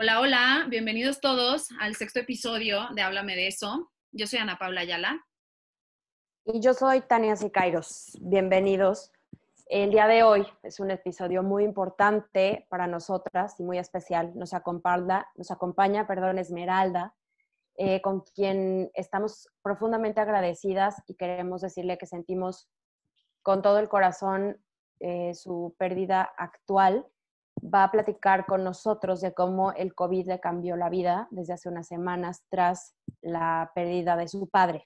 Hola, hola, bienvenidos todos al sexto episodio de Háblame de eso. Yo soy Ana Paula Ayala. Y yo soy Tania Sicairos. Bienvenidos. El día de hoy es un episodio muy importante para nosotras y muy especial. Nos acompaña, nos acompaña perdón, Esmeralda, eh, con quien estamos profundamente agradecidas y queremos decirle que sentimos con todo el corazón eh, su pérdida actual va a platicar con nosotros de cómo el COVID le cambió la vida desde hace unas semanas tras la pérdida de su padre.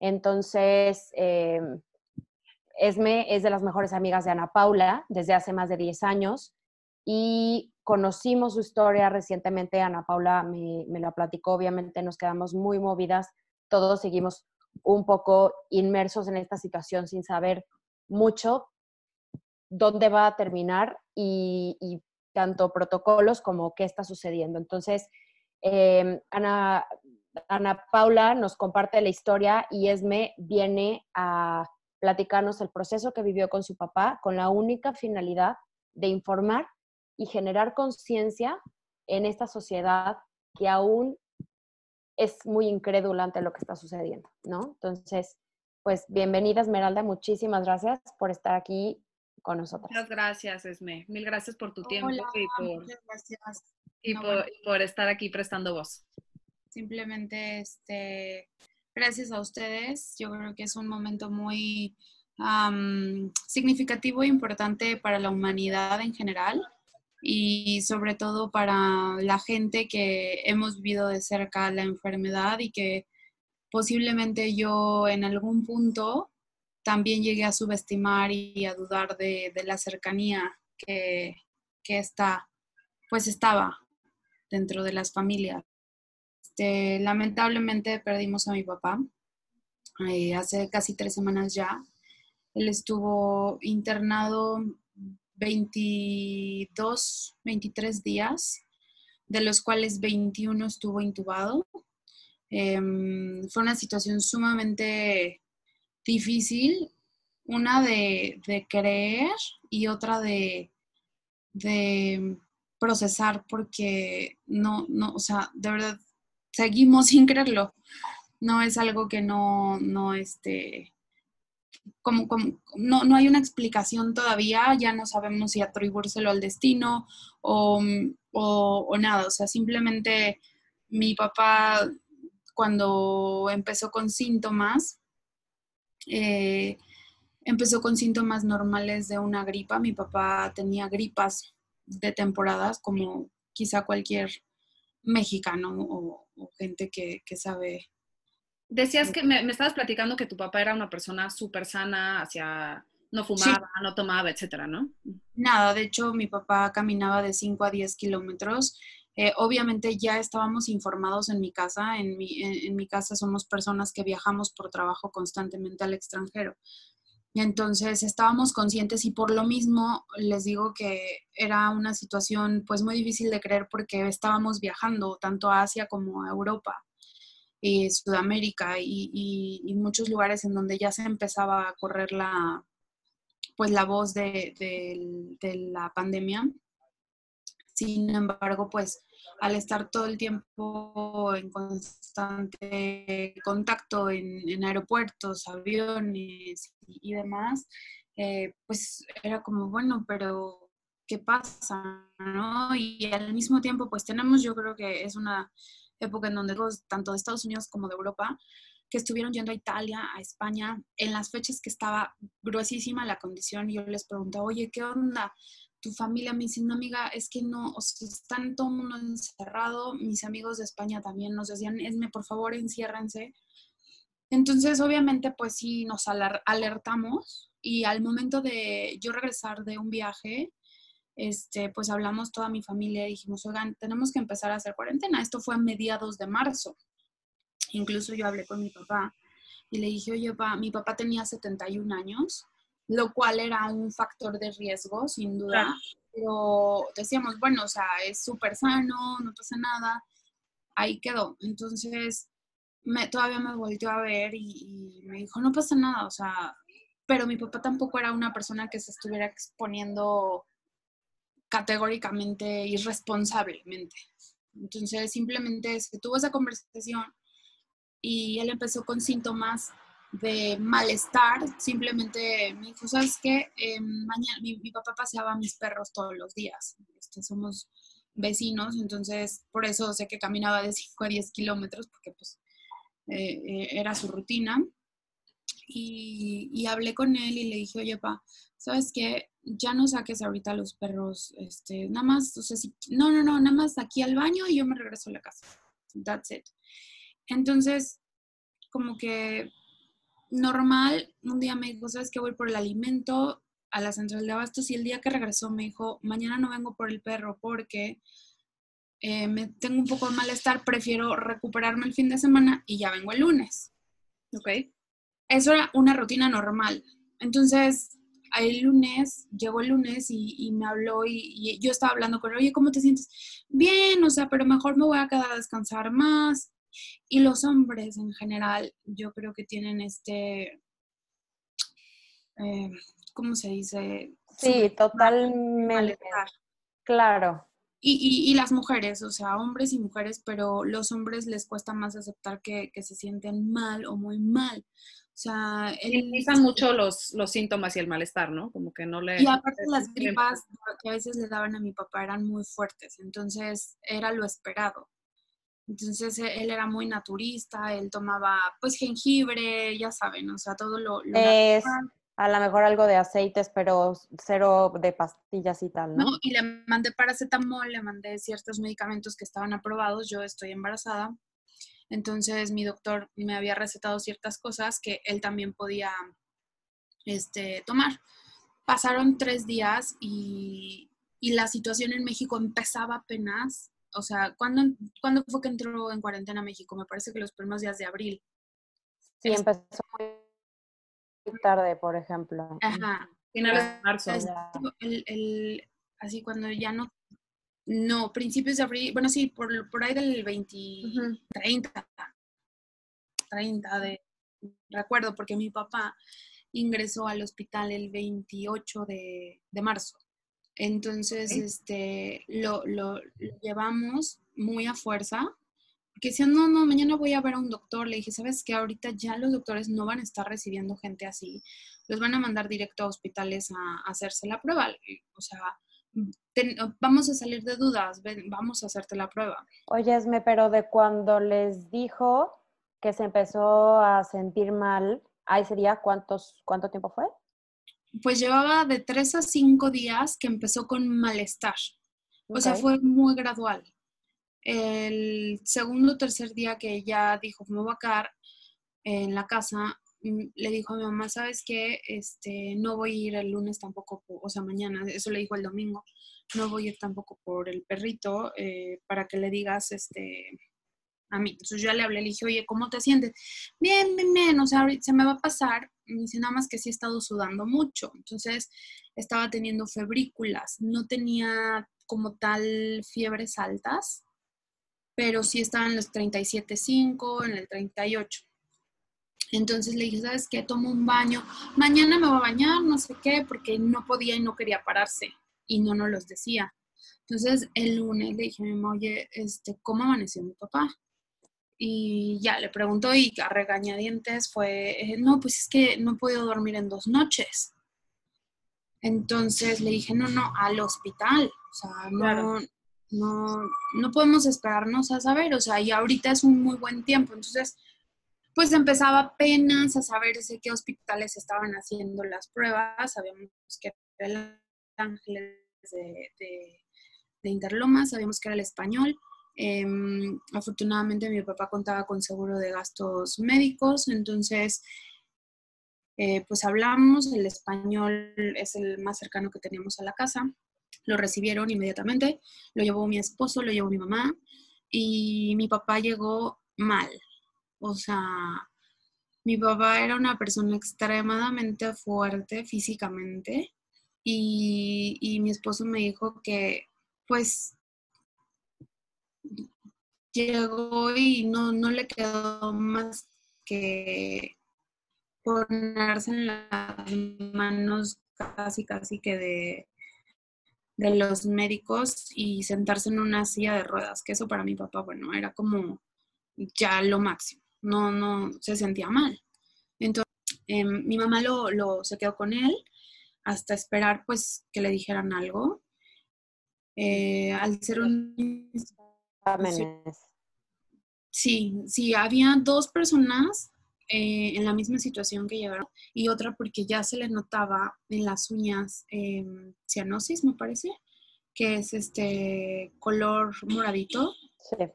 Entonces, eh, Esme es de las mejores amigas de Ana Paula desde hace más de 10 años y conocimos su historia recientemente. Ana Paula me, me la platicó, obviamente nos quedamos muy movidas, todos seguimos un poco inmersos en esta situación sin saber mucho, dónde va a terminar y, tanto protocolos como qué está sucediendo. Entonces, em, Ana, Ana Paula nos comparte la historia y Esme viene a platicarnos el proceso que vivió con su papá con la única finalidad de informar y generar conciencia en esta sociedad que aún es muy incrédula ante lo que está sucediendo, ¿no? Entonces, pues bienvenida Esmeralda, muchísimas gracias por estar aquí con nosotros. Muchas gracias, Esme. Mil gracias por tu tiempo y, por, y por, estar aquí prestando voz. Simplemente, este, gracias a ustedes. Yo creo que es un momento muy significativo e importante para la humanidad en general y sobre todo para la gente que hemos vivido de cerca la enfermedad y que posiblemente yo en algún punto también llegué a subestimar y a dudar de, la cercanía que, está, pues estaba dentro de las familias. Este, lamentablemente perdimos a mi papá eh, hace casi tres semanas ya. Él estuvo internado 22, 23 días, de los cuales 21 estuvo intubado. Em, fue una situación sumamente difícil, una de, creer y otra de, de, procesar porque no, no, o sea, de verdad, seguimos sin creerlo. No es algo que no, no, este, como, como no, no, hay una explicación todavía, ya no sabemos si atribuírselo al destino o, o nada, o sea, simplemente mi papá cuando empezó con síntomas, eh, empezó con síntomas normales de una gripa. Mi papá tenía gripas de temporadas, como quizá cualquier mexicano o, gente que, sabe. Decías que me, estabas platicando que tu papá era una persona súper sana, hacia, no fumaba, no tomaba, etcétera, ¿no? Nada, de hecho, mi papá caminaba de 5 a 10 kilómetros eh, obviamente ya estábamos informados en mi casa, en mi, en, mi casa somos personas que viajamos por trabajo constantemente al extranjero. Entonces estábamos conscientes y por lo mismo les digo que era una situación pues muy difícil de creer porque estábamos viajando tanto a Asia como a Europa y Sudamérica y, muchos lugares en donde ya se empezaba a correr la pues la voz de, de la pandemia sin embargo, pues al estar todo el tiempo en constante contacto en, aeropuertos, aviones y, demás, eh, pues era como, bueno, pero ¿qué pasa? ¿no? Y al mismo tiempo, pues tenemos, yo creo que es una época en donde los, tanto de Estados Unidos como de Europa, que estuvieron yendo a Italia, a España, en las fechas que estaba gruesísima la condición, y yo les pregunto, oye, ¿qué onda? Tu familia me dice, no amiga, es que no, o sea, están todo el mundo encerrado, mis amigos de España también nos decían, esme, por favor, enciérrense. Entonces, obviamente, pues sí, nos alertamos y al momento de yo regresar de un viaje, este, pues hablamos toda mi familia y dijimos, oigan, tenemos que empezar a hacer cuarentena. Esto fue a mediados de marzo. Incluso yo hablé con mi papá y le dije, oye, papá, mi papá tenía 71 años lo cual era un factor de riesgo, sin duda. Pero decíamos, bueno, o sea, es súper sano, no pasa nada, ahí quedó. Entonces, me, todavía me volvió a ver y, me dijo, no pasa nada, o sea, pero mi papá tampoco era una persona que se estuviera exponiendo categóricamente, irresponsablemente. Entonces simplemente se tuvo esa conversación y él empezó con síntomas de malestar, simplemente me dijo, ¿sabes qué? Eh, mañana mi, papá paseaba a mis perros todos los días, este, somos vecinos, entonces por eso sé que caminaba de 5 a 10 kilómetros, porque pues eh, eh, era su rutina. Y, y, hablé con él y le dije, oye, pa, ¿sabes qué? Ya no saques ahorita los perros, este, nada más, o sea, si, no, no, no, nada más aquí al baño y yo me regreso a la casa. That's it. Entonces, como que normal, un día me dijo, ¿sabes qué? Voy por el alimento a la central de abastos y el día que regresó me dijo, mañana no vengo por el perro porque eh, me tengo un poco de malestar, prefiero recuperarme el fin de semana y ya vengo el lunes. Ok. Eso era una rutina normal. Entonces, el lunes, llegó el lunes y, me habló y, y, yo estaba hablando con él, oye, ¿cómo te sientes? Bien, o sea, pero mejor me voy a quedar a descansar más. Y los hombres en general, yo creo que tienen este, eh, ¿cómo se dice? Sí, totalmente. Claro. Y, y, las mujeres, o sea, hombres y mujeres, pero los hombres les cuesta más aceptar que, se sienten mal o muy mal. O sea, minimizan mucho los, los síntomas y el malestar, ¿no? Como que no le... Y aparte las gripas que a veces le daban a mi papá eran muy fuertes, entonces era lo esperado. Entonces e, él era muy naturista, él tomaba pues jengibre, ya saben, o sea, todo lo... es a lo mejor algo de aceites, pero cero de pastillas y tal, ¿no? No, y le mandé paracetamol, le mandé ciertos medicamentos que estaban aprobados, yo estoy embarazada, entonces mi doctor me había recetado ciertas cosas que él también podía este, tomar. Pasaron tres días y, y la situación en México empezaba apenas o sea, ¿cuándo, fue que entró en cuarentena México? Me parece que los primeros días de abril. Sí, empezó muy tarde, por ejemplo. Ajá. Finales de marzo. El, así cuando ya no, no, principios de abril, bueno, sí, por, por ahí del 20, 30, 30 de, recuerdo, porque mi papá ingresó al hospital el 28 de, de marzo. Entonces, este, lo, lo, llevamos muy a fuerza, porque decían, no, no, mañana voy a ver a un doctor. Le dije, ¿sabes qué? Ahorita ya los doctores no van a estar recibiendo gente así. Los van a mandar directo a hospitales a, hacerse la prueba. O sea, vamos a salir de dudas, vamos a hacerte la prueba. Oye, Esme, pero de cuando les dijo que se empezó a sentir mal, ahí sería cuántos, ¿cuánto tiempo fue? Pues llevaba de tres a cinco días que empezó con malestar. O sea, fue muy gradual. El segundo o tercer día que ya dijo, me voy a quedar en la casa, mm, le dijo a mi mamá, ¿sabes qué? Este, no voy a ir el lunes tampoco, o sea, mañana, eso le dijo el domingo, no voy a ir tampoco por el perrito eh, para que le digas, este, a mí. Entonces yo le hablé, le dije, oye, ¿cómo te sientes? Bien, bien, bien, o sea, se me va a pasar. Me dice, nada más que sí he estado sudando mucho. Entonces estaba teniendo febrículas. No tenía como tal fiebres altas, pero sí estaba en los 37.5, en el 38. Entonces le dije, ¿sabes qué? Tomo un baño. Mañana me voy a bañar, no sé qué, porque no podía y no quería pararse. Y no nos los decía. Entonces el lunes le dije a mi mamá, oye, este, ¿cómo amaneció mi papá? Y ya le preguntó y a regañadientes fue, eh, no, pues es que no he podido dormir en dos noches. Entonces le dije, no, no, al hospital. O sea, no, no, no podemos esperarnos a saber. O sea, y ahorita es un muy buen tiempo. Entonces, pues empezaba apenas a saber de qué hospitales estaban haciendo las pruebas. Sabíamos que era el Ángeles de, de, de Interlomas, sabíamos que era el español Em, afortunadamente mi papá contaba con seguro de gastos médicos, entonces eh, pues hablamos, el español es el más cercano que teníamos a la casa, lo recibieron inmediatamente, lo llevó mi esposo, lo llevó mi mamá y mi papá llegó mal, o sea, mi papá era una persona extremadamente fuerte físicamente y, y mi esposo me dijo que pues llegó y no, no le quedó más que ponerse en las manos casi, casi que de, de los médicos y sentarse en una silla de ruedas, que eso para mi papá, bueno, era como ya lo máximo, no, no se sentía mal. Entonces, em, mi mamá lo, lo, se quedó con él hasta esperar pues que le dijeran algo. Eh, al ser un... Sí, sí, había dos personas eh, en la misma situación que llegaron y otra porque ya se le notaba en las uñas em, cianosis, me parece, que es este color moradito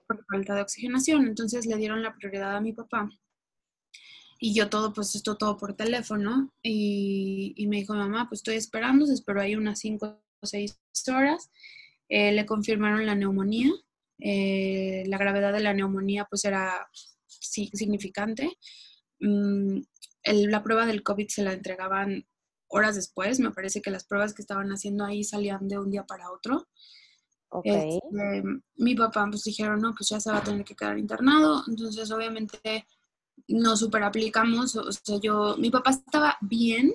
por falta de oxigenación. Entonces le dieron la prioridad a mi papá. Y yo todo, pues esto todo por teléfono. Y, me dijo, mamá, pues estoy esperando, se esperó ahí unas 5 o 6 horas. Eh, le confirmaron la neumonía. Eh, la gravedad de la neumonía pues era significante. Mm, la prueba del COVID se la entregaban horas después. Me parece que las pruebas que estaban haciendo ahí salían de un día para otro. Este, mi papá pues dijeron, no, pues ya se va a tener que quedar internado. Entonces obviamente no super aplicamos. O sea, yo, mi papá estaba bien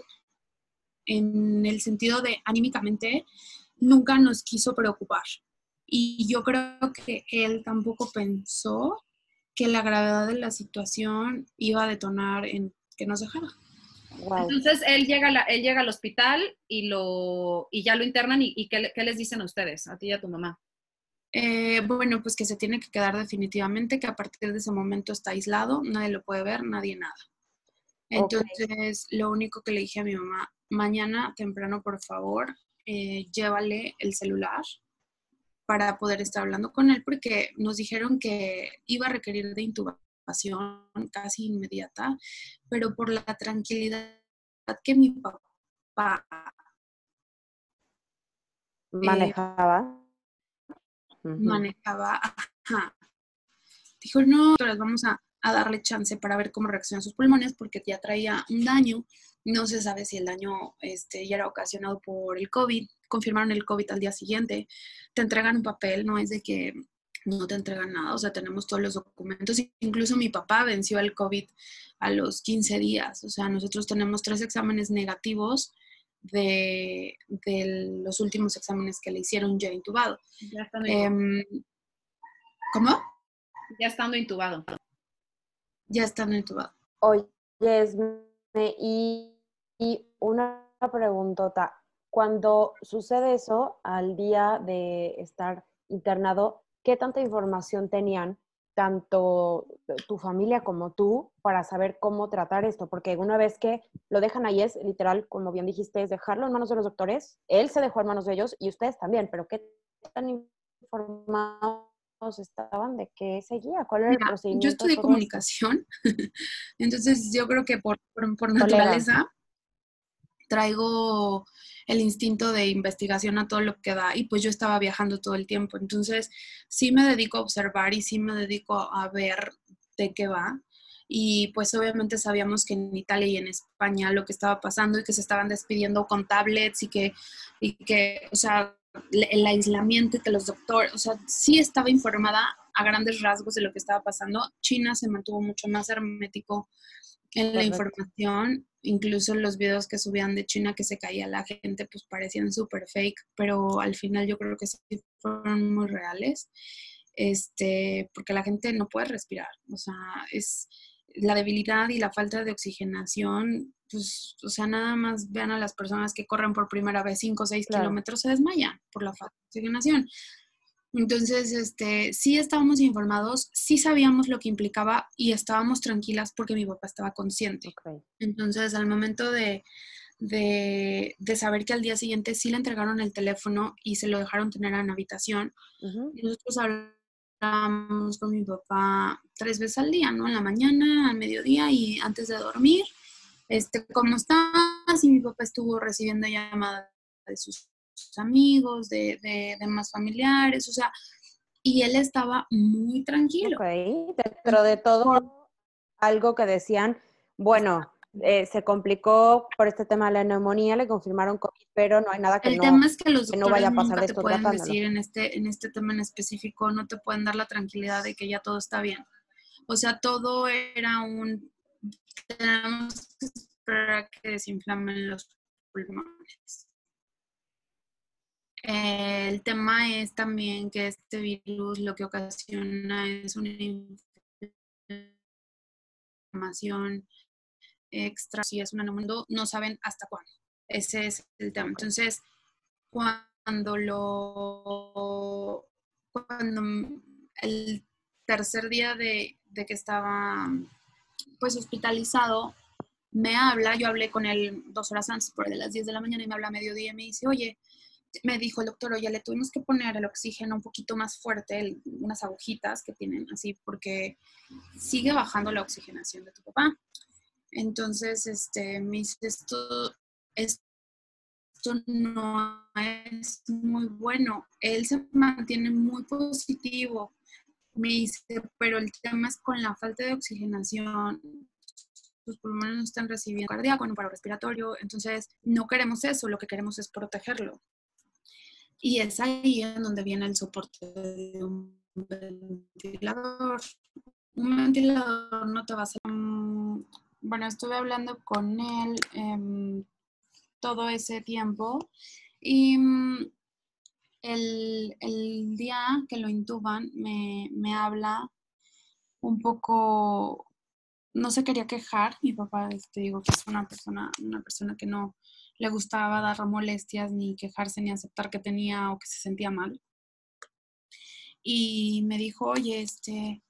en el sentido de anímicamente, nunca nos quiso preocupar. Y yo creo que él tampoco pensó que la gravedad de la situación iba a detonar en que nos dejara. Entonces él llega, él llega al hospital y, lo, y ya lo internan y, ¿qué, les dicen a ustedes, a ti y a tu mamá? Eh, bueno, pues que se tiene que quedar definitivamente, que a partir de ese momento está aislado, nadie lo puede ver, nadie nada. Entonces, lo único que le dije a mi mamá, mañana temprano, por favor, eh, llévale el celular para poder estar hablando con él, porque nos dijeron que iba a requerir de intubación casi inmediata, pero por la tranquilidad que mi papá manejaba. Manejaba, Dijo, no, vamos a, a, darle chance para ver cómo reaccionan sus pulmones porque ya traía un daño. No se sabe si el daño este, ya era ocasionado por el COVID. Confirmaron el COVID al día siguiente. Te entregan un papel, no es de que no te entregan nada, o sea, tenemos todos los documentos. Incluso mi papá venció el COVID a los 15 días, o sea, nosotros tenemos tres exámenes negativos de, los últimos exámenes que le hicieron ya intubado. Ya estando em, ¿Cómo? Ya estando intubado. Ya estando intubado. Oye, y, y una preguntota. Cuando sucede eso, al día de estar internado, qué tanta información tenían tanto tu familia como tú para saber cómo tratar esto, porque una vez que lo dejan ahí es literal, como bien dijiste, es dejarlo en manos de los doctores, él se dejó en manos de ellos y ustedes también, pero qué tan informados estaban de qué seguía, cuál era el procedimiento. Yo estudié comunicación, entonces yo creo que por, por naturaleza traigo el instinto de investigación a todo lo que da y pues yo estaba viajando todo el tiempo. Entonces sí me dedico a observar y sí me dedico a ver de qué va. Y pues obviamente sabíamos que en Italia y en España lo que estaba pasando y que se estaban despidiendo con tablets y que, y que o sea, el aislamiento y que los doctores, o sea, sí estaba informada a grandes rasgos de lo que estaba pasando. China se mantuvo mucho más hermético en la información, incluso los videos que subían de China que se caía la gente, pues parecían súper fake, pero al final yo creo que sí fueron muy reales, este, porque la gente no puede respirar, o sea, es la debilidad y la falta de oxigenación, pues, o sea, nada más vean a las personas que corren por primera vez 5 o 6 kilómetros, se desmayan por la falta de oxigenación. Entonces, este, sí estábamos informados, sí sabíamos lo que implicaba y estábamos tranquilas porque mi papá estaba consciente. Entonces, al momento de, de, saber que al día siguiente sí le entregaron el teléfono y se lo dejaron tener en habitación, nosotros hablábamos con mi papá tres veces al día, ¿no? En la mañana, al mediodía y antes de dormir. Este, ¿cómo estás? Y mi papá estuvo recibiendo llamadas de sus amigos, de, de, más familiares, o sea, y él estaba muy tranquilo. Ok, dentro de todo, algo que decían, bueno, eh, se complicó por este tema de la neumonía, le confirmaron COVID, pero no hay nada que, el no, tema es que, los no vaya a pasar de esto te pueden decir en este, en este tema en específico, no te pueden dar la tranquilidad de que ya todo está bien. O sea, todo era un... Tenemos que esperar a que desinflamen los pulmones. El tema es también que este virus lo que ocasiona es una inflamación extra, si es un anomalía, no saben hasta cuándo. Ese es el tema. Entonces, cuando lo, cuando el tercer día de, de que estaba pues hospitalizado, me habla, yo hablé con él dos horas antes, por de las 10 de la mañana, y me habla a mediodía y me dice, oye, me dijo el doctor, oye, le tuvimos que poner el oxígeno un poquito más fuerte, unas agujitas que tienen así, porque sigue bajando la oxigenación de tu papá. Entonces, este, me dice, esto, esto no es muy bueno. Él se mantiene muy positivo. Me dice, pero el tema es con la falta de oxigenación, sus pulmones no están recibiendo cardíaco, no para respiratorio, entonces no queremos eso, lo que queremos es protegerlo. Y es ahí en donde viene el soporte de un ventilador. Un ventilador no te va a hacer... Bueno, estuve hablando con él eh, todo ese tiempo y mm, el, el, día que lo intuban me, me habla un poco no se quería quejar. Mi papá, te este, digo que es una persona, una persona que no le gustaba dar molestias, ni quejarse, ni aceptar que tenía o que se sentía mal. Y me dijo, oye, este,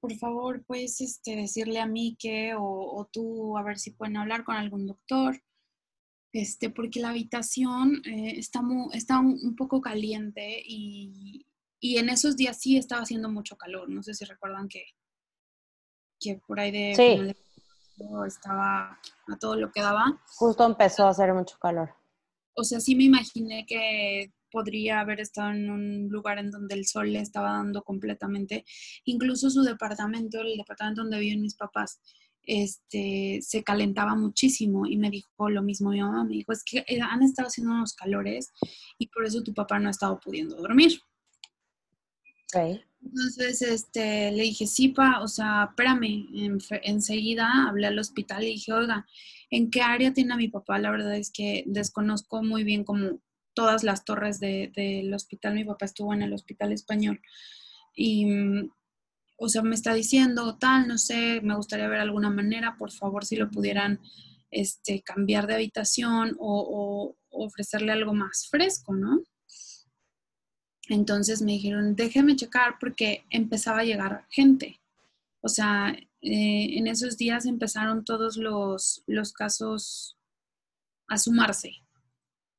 por favor, puedes este, decirle a mí que, o, tú, a ver si pueden hablar con algún doctor, este, porque la habitación eh, está, está un, poco caliente y, y en esos días sí estaba haciendo mucho calor. No sé si recuerdan que que por ahí de sí. Estaba a todo lo que daba. Justo empezó a hacer mucho calor. O sea, sí me imaginé que podría haber estado en un lugar en donde el sol le estaba dando completamente. Incluso su departamento, el departamento donde viven mis papás, este, se calentaba muchísimo y me dijo lo mismo mi mamá, me dijo, es que eh, han estado haciendo unos calores y por eso tu papá no ha estado pudiendo dormir. Okay. Entonces, este, le dije, sí, pa, o sea, espérame, enseguida hablé al hospital y dije, oiga, ¿en qué área tiene a mi papá? La verdad es que desconozco muy bien como todas las torres del hospital. Mi papá estuvo en el hospital español. Y, mm, o sea, me está diciendo, tal, no sé, me gustaría ver alguna manera, por favor, si lo pudieran este, cambiar de habitación o ofrecerle algo más fresco, ¿no? Entonces me dijeron, déjeme checar porque empezaba a llegar gente. O sea, eh, en esos días empezaron todos los, los casos a sumarse.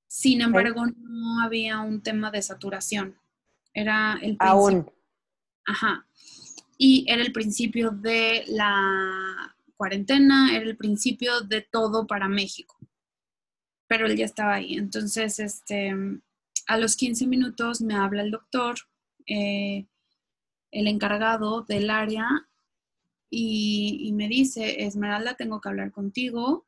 Sin embargo, no había un tema de saturación. Era el principio. Aún. Ajá. Y era el principio de la cuarentena, era el principio de todo para México. Pero él ya estaba ahí. Entonces, este, a los 15 minutos me habla el doctor, eh, el encargado del área, y, me dice, Esmeralda, tengo que hablar contigo,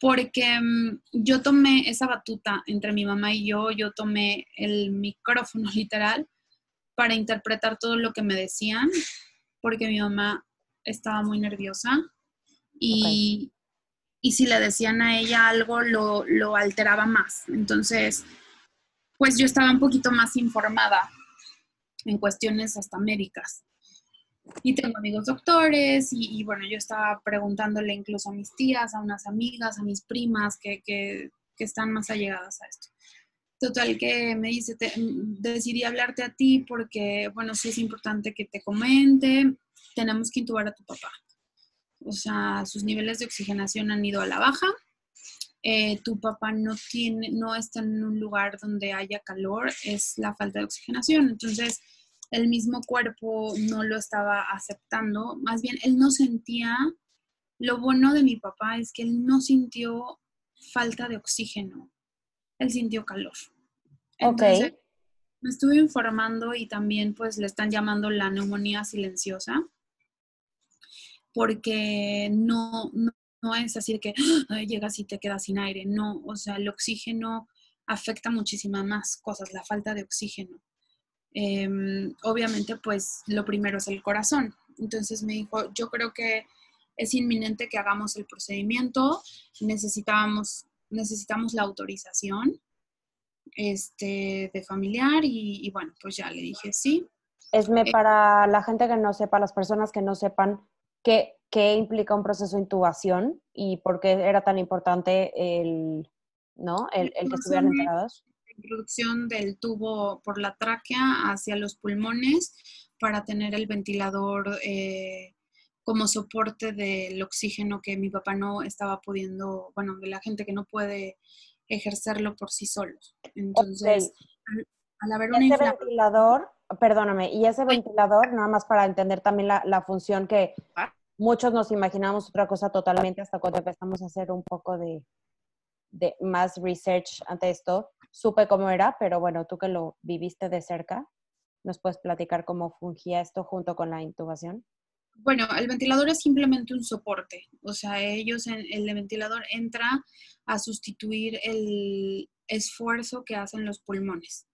porque mm, yo tomé esa batuta entre mi mamá y yo, yo tomé el micrófono literal para interpretar todo lo que me decían, porque mi mamá estaba muy nerviosa y, si le decían a ella algo lo, lo alteraba más. Entonces, pues yo estaba un poquito más informada en cuestiones hasta médicas. Y tengo amigos doctores y, bueno, yo estaba preguntándole incluso a mis tías, a unas amigas, a mis primas que, que, están más allegadas a esto. Total que me dice, decidí hablarte a ti porque, bueno, sí es importante que te comente, tenemos que intubar a tu papá. O sea, sus niveles de oxigenación han ido a la baja eh, tu papá no tiene, no está en un lugar donde haya calor, es la falta de oxigenación. Entonces, el mismo cuerpo no lo estaba aceptando, más bien él no sentía, lo bueno de mi papá es que él no sintió falta de oxígeno, él sintió calor. Entonces, Me estuve informando y también pues le están llamando la neumonía silenciosa porque no, no no es así de que llegas y te quedas sin aire, no, o sea, el oxígeno afecta muchísimas más cosas, la falta de oxígeno. Em, obviamente, pues lo primero es el corazón. Entonces me dijo, yo creo que es inminente que hagamos el procedimiento, necesitábamos, necesitamos la autorización. este, de familiar y, bueno, pues ya le dije sí. Esme, eh, para la gente que no sepa, las personas que no sepan qué, qué implica un proceso de intubación y por qué era tan importante el, ¿no? el, el que estuvieran enterados. Introducción del tubo por la tráquea hacia los pulmones para tener el ventilador eh, como soporte del oxígeno que mi papá no estaba pudiendo, bueno, de la gente que no puede ejercerlo por sí solos. Entonces, al, haber un ventilador, perdóname, y ese ventilador, nada más para entender también la, función que muchos nos imaginamos otra cosa totalmente hasta cuando empezamos a hacer un poco de, más research ante esto, supe cómo era, pero bueno, tú que lo viviste de cerca, ¿nos puedes platicar cómo fungía esto junto con la intubación? Bueno, el ventilador es simplemente un soporte, o sea, ellos, el ventilador entra a sustituir el esfuerzo que hacen los pulmones.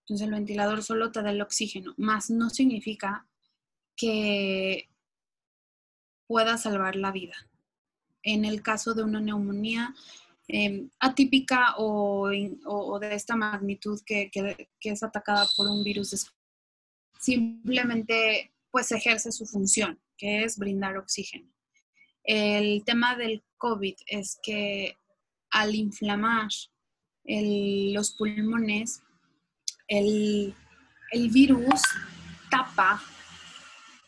Entonces el ventilador solo te da el oxígeno, más no significa que pueda salvar la vida. En el caso de una neumonía em, atípica o, de esta magnitud que, que, es atacada por un virus, simplemente pues ejerce su función que es brindar oxígeno. El tema del COVID es que al inflamar los pulmones, el, virus tapa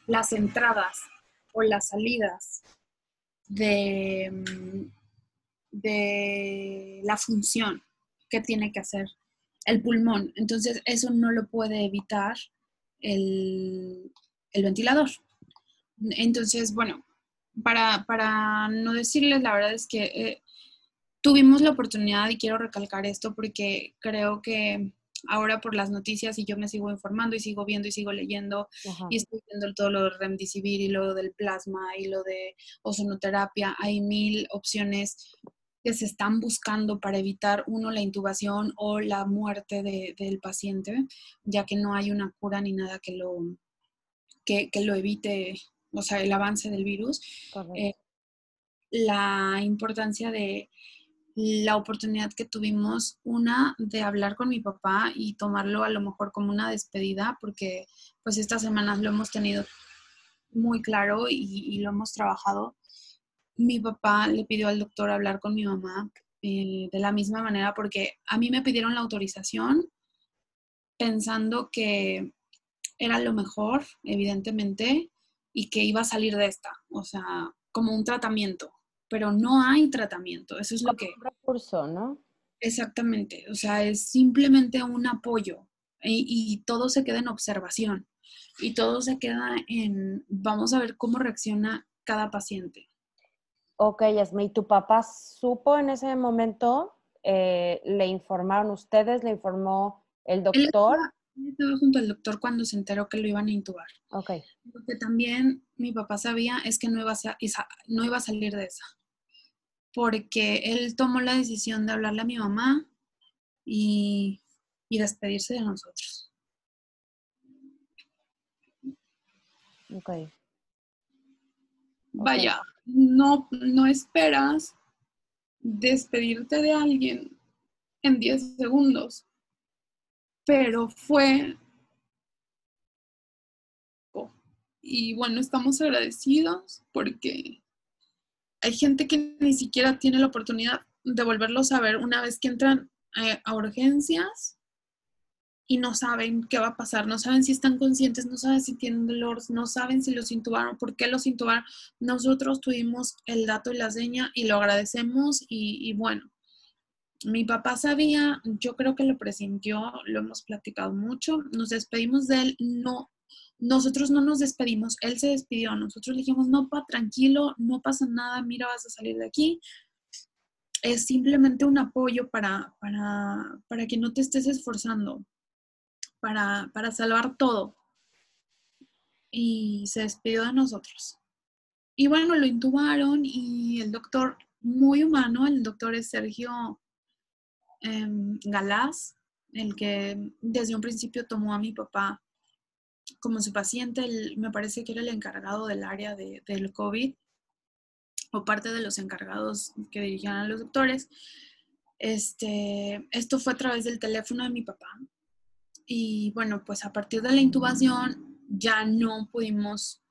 las entradas o las salidas de, de la función que tiene que hacer el pulmón. Entonces, eso no lo puede evitar el, el ventilador. Entonces, bueno, para, no decirles, la verdad es que eh, tuvimos la oportunidad y quiero recalcar esto porque creo que ahora por las noticias y yo me sigo informando y sigo viendo y sigo leyendo y estoy viendo todo lo de remdesivir y lo del plasma y lo de ozonoterapia, hay mil opciones que se están buscando para evitar, uno, la intubación o la muerte del paciente, ya que no hay una cura ni nada que lo, que lo evite o sea, el avance del virus, eh, la importancia de la oportunidad que tuvimos, una, de hablar con mi papá y tomarlo a lo mejor como una despedida, porque pues estas semanas lo hemos tenido muy claro y, lo hemos trabajado. Mi papá le pidió al doctor hablar con mi mamá eh, de la misma manera, porque a mí me pidieron la autorización pensando que era lo mejor, evidentemente, y que iba a salir de esta, o sea, como un tratamiento, pero no hay tratamiento, eso es lo que... Un recurso, ¿no? Exactamente, o sea, es simplemente un apoyo y, todo se queda en observación y todo se queda en, vamos a ver cómo reacciona cada paciente. Ok, Yasme, ¿y tu papá supo en ese momento? Eh, ¿Le informaron ustedes? ¿Le informó el doctor? estaba junto al doctor cuando se enteró que lo iban a intubar. Ok. Lo que también mi papá sabía es que no iba, a, no iba a salir de esa. Porque él tomó la decisión de hablarle a mi mamá y, y despedirse de nosotros. Ok. Vaya, no, no esperas despedirte de alguien en 10 segundos pero fue... Y bueno, estamos agradecidos porque hay gente que ni siquiera tiene la oportunidad de volverlo a saber una vez que entran eh, a, urgencias y no saben qué va a pasar, no saben si están conscientes, no saben si tienen dolor, no saben si los intubaron, por qué los intubaron. Nosotros tuvimos el dato y la seña y lo agradecemos y bueno, mi papá sabía, yo creo que lo presintió, lo hemos platicado mucho, nos despedimos de él, no, nosotros no nos despedimos, él se despidió, nosotros le dijimos, no, pa, tranquilo, no pasa nada, mira, vas a salir de aquí. Es simplemente un apoyo para, para, para que no te estés esforzando, para, para salvar todo. Y se despidió de nosotros. Y bueno, lo intubaron y el doctor, muy humano, el doctor es Sergio Em, Galás, el que desde un principio tomó a mi papá como su paciente, me parece que era el encargado del área de, del COVID o parte de los encargados que dirigían a los doctores. Este, esto fue a través del teléfono de mi papá. Y bueno, pues a partir de la intubación ya no pudimos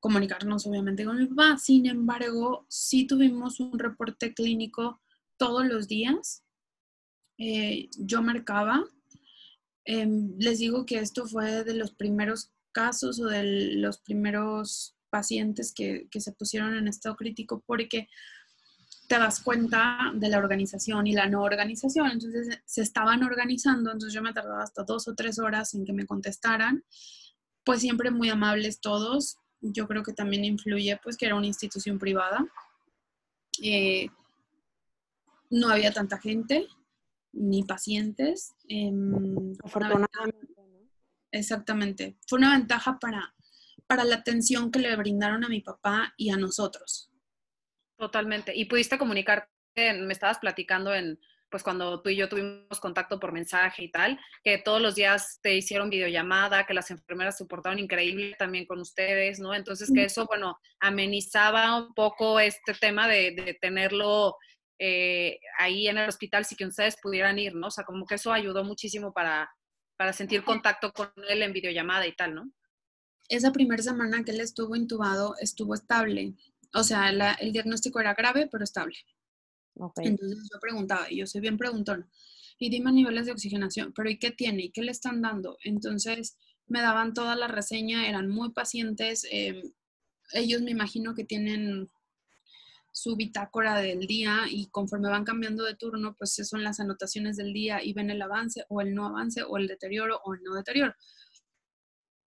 comunicarnos obviamente con mi papá. Sin embargo, sí tuvimos un reporte clínico todos los días. Eh, yo marcaba. Em, les digo que esto fue de los primeros casos o de los primeros pacientes que, que se pusieron en estado crítico porque te das cuenta de la organización y la no organización. Entonces se estaban organizando, entonces yo me tardaba hasta dos o tres horas en que me contestaran. Pues siempre muy amables todos. Yo creo que también influye pues que era una institución privada. Eh, no había tanta gente ni pacientes. Em, Afortunadamente. Exactamente. Fue una ventaja para, para la atención que le brindaron a mi papá y a nosotros. Totalmente. Y pudiste comunicarte, me estabas platicando en, pues cuando tú y yo tuvimos contacto por mensaje y tal, que todos los días te hicieron videollamada, que las enfermeras se portaron increíble también con ustedes, ¿no? Entonces que eso, bueno, amenizaba un poco este tema de, de tenerlo eh, ahí en el hospital si que ustedes pudieran ir, ¿no? O sea, como que eso ayudó muchísimo para, para sentir contacto con él en videollamada y tal, ¿no? esa primera semana que él estuvo intubado estuvo estable. O sea, el diagnóstico era grave, pero estable. Entonces yo preguntaba, y yo soy bien preguntón, y dime niveles de oxigenación, pero ¿y qué tiene? ¿Y qué le están dando? Entonces me daban toda la reseña, eran muy pacientes. Em, ellos me imagino que tienen su bitácora del día y conforme van cambiando de turno, pues son las anotaciones del día y ven el avance o el no avance o el deterioro o el no deterioro.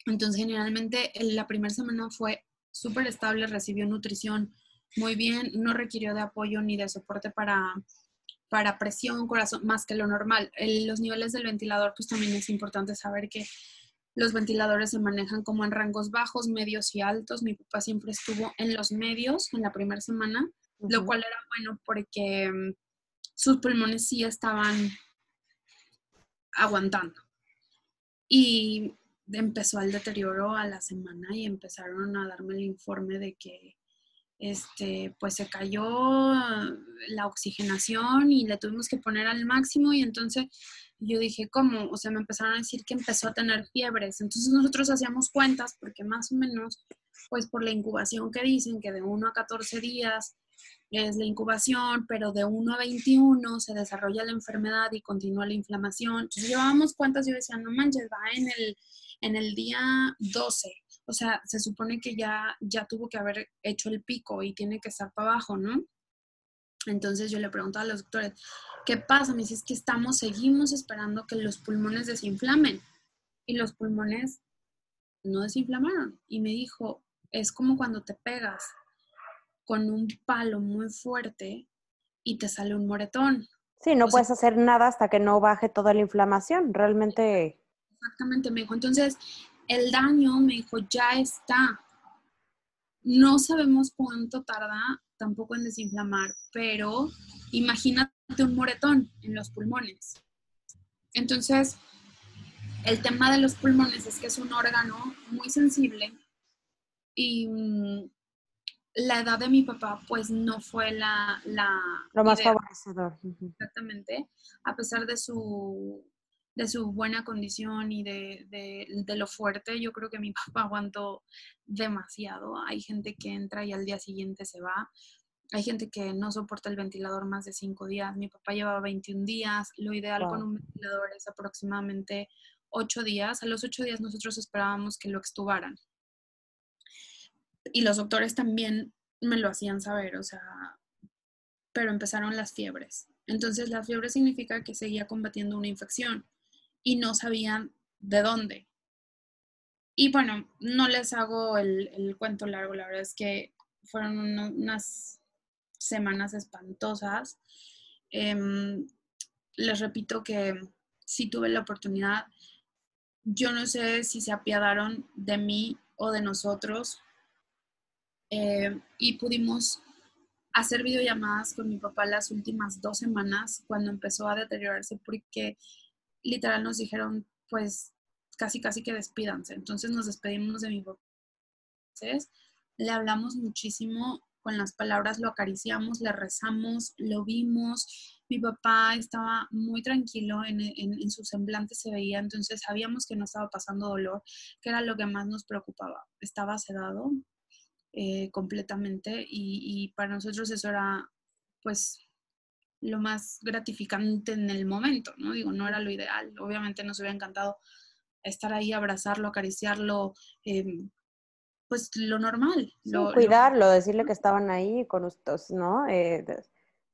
Entonces, generalmente la primera semana fue súper estable, recibió nutrición muy bien, no requirió de apoyo ni de soporte para, para presión, corazón, más que lo normal. los niveles del ventilador, pues también es importante saber que los ventiladores se manejan como en rangos bajos, medios y altos. Mi papá siempre estuvo en los medios en la primera semana, lo cual era bueno porque mm, sus pulmones sí estaban aguantando. Y empezó el deterioro a la semana y empezaron a darme el informe de que este, pues se cayó la oxigenación y le tuvimos que poner al máximo y entonces yo dije, ¿cómo? O sea, me empezaron a decir que empezó a tener fiebres. Entonces nosotros hacíamos cuentas porque más o menos, pues por la incubación que dicen que de 1 a 14 días es la incubación, pero de 1 a 21 se desarrolla la enfermedad y continúa la inflamación. Entonces llevábamos cuentas, yo decía, no manches, va en el en el día 12. O sea, se supone que ya, ya tuvo que haber hecho el pico y tiene que estar para abajo, ¿no? Entonces yo le pregunto a los doctores, ¿qué pasa? Me dice, es que estamos, seguimos esperando que los pulmones desinflamen. Y los pulmones no desinflamaron. Y me dijo, es como cuando te pegas con un palo muy fuerte y te sale un moretón. Sí, no puedes hacer nada hasta que no baje toda la inflamación. Realmente Exactamente, me dijo. Entonces, el daño, me dijo, ya está. No sabemos cuánto tarda tampoco en desinflamar, pero imagínate un moretón en los pulmones. Entonces, el tema de los pulmones es que es un órgano muy sensible y mm, la edad de mi papá pues no fue la... la Lo más favorecedor. Exactamente, a pesar de su de su buena condición y de, de, lo fuerte, yo creo que mi papá aguantó demasiado. Hay gente que entra y al día siguiente se va. Hay gente que no soporta el ventilador más de cinco días. Mi papá llevaba 21 días. Lo ideal con un ventilador es aproximadamente ocho días. A los ocho días nosotros esperábamos que lo extubaran. Y los doctores también me lo hacían saber, o sea, pero empezaron las fiebres. Entonces la fiebre significa que seguía combatiendo una infección y no sabían de dónde. Y bueno, no les hago el, cuento largo, la verdad es que fueron unas semanas espantosas. Em, les repito que si tuve la oportunidad, yo no sé si se apiadaron de mí o de nosotros eh, y pudimos hacer videollamadas con mi papá las últimas dos semanas cuando empezó a deteriorarse porque literal nos dijeron, pues casi, casi que despídanse. Entonces nos despedimos de mi papá. Entonces, le hablamos muchísimo con las palabras, lo acariciamos, le rezamos, lo vimos. Mi papá estaba muy tranquilo, en, en, su semblante se veía, entonces sabíamos que no estaba pasando dolor, que era lo que más nos preocupaba. Estaba sedado eh, completamente y, y para nosotros eso era pues lo más gratificante en el momento, ¿no? Digo, no era lo ideal. Obviamente nos hubiera encantado estar ahí, abrazarlo, acariciarlo, em, pues lo normal. cuidarlo, decirle que estaban ahí con ustedes, ¿no? Eh,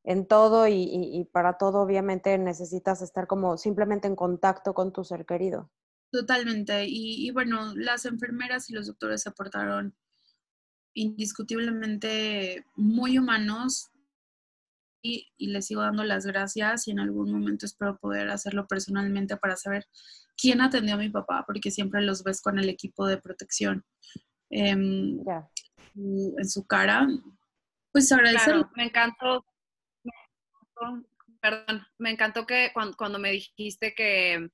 en todo y, para todo obviamente necesitas estar como simplemente en contacto con tu ser querido. Totalmente. Y, y bueno, las enfermeras y los doctores se portaron indiscutiblemente muy humanos, y, les sigo dando las gracias y en algún momento espero poder hacerlo personalmente para saber quién atendió a mi papá, porque siempre los ves con el equipo de protección em, en su cara. Pues agradecer. me encantó, perdón, me encantó que cuando me dijiste que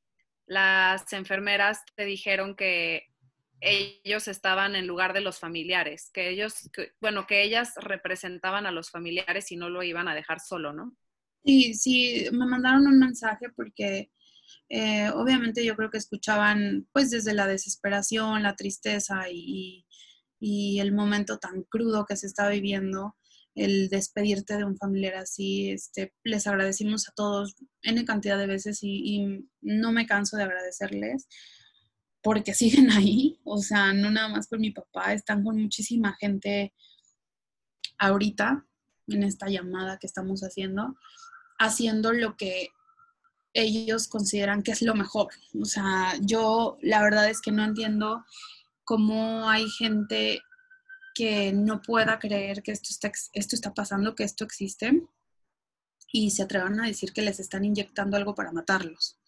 las enfermeras te dijeron que ellos estaban en lugar de los familiares, que ellos, bueno, que ellas representaban a los familiares y no lo iban a dejar solo, ¿no? Sí, sí, me mandaron un mensaje porque eh, obviamente yo creo que escuchaban pues desde la desesperación, la tristeza y, y, el momento tan crudo que se está viviendo, el despedirte de un familiar así, este, les agradecimos a todos N cantidad de veces y, y no me canso de agradecerles porque siguen ahí, o sea, no nada más con mi papá, están con muchísima gente ahorita en esta llamada que estamos haciendo, haciendo lo que ellos consideran que es lo mejor. O sea, yo la verdad es que no entiendo cómo hay gente que no pueda creer que esto está, esto está pasando, que esto existe, y se atrevan a decir que les están inyectando algo para matarlos.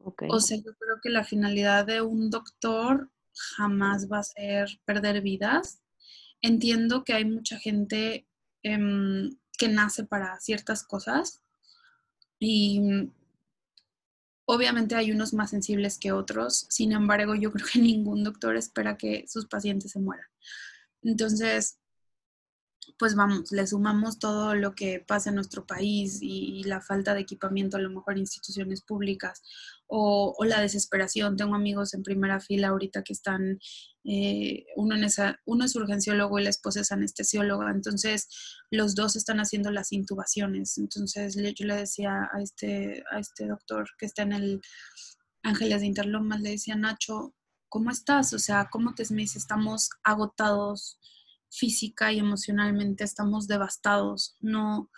O sea, yo creo que la finalidad de un doctor jamás va a ser perder vidas. Entiendo que hay mucha gente em, que nace para ciertas cosas y mm, obviamente hay unos más sensibles que otros. Sin embargo, yo creo que ningún doctor espera que sus pacientes se mueran. Entonces, pues vamos, le sumamos todo lo que pasa en nuestro país y, la falta de equipamiento, a lo mejor instituciones públicas, o, la desesperación. Tengo amigos en primera fila ahorita que están, eh, uno, en esa, uno es urgenciólogo y la esposa es anestesióloga, entonces los dos están haciendo las intubaciones. Entonces yo le decía a este, a este doctor que está en el Ángeles de Interlomas, le decía, Nacho, ¿cómo estás? O sea, ¿cómo te me? Estamos agotados física y emocionalmente estamos devastados, no,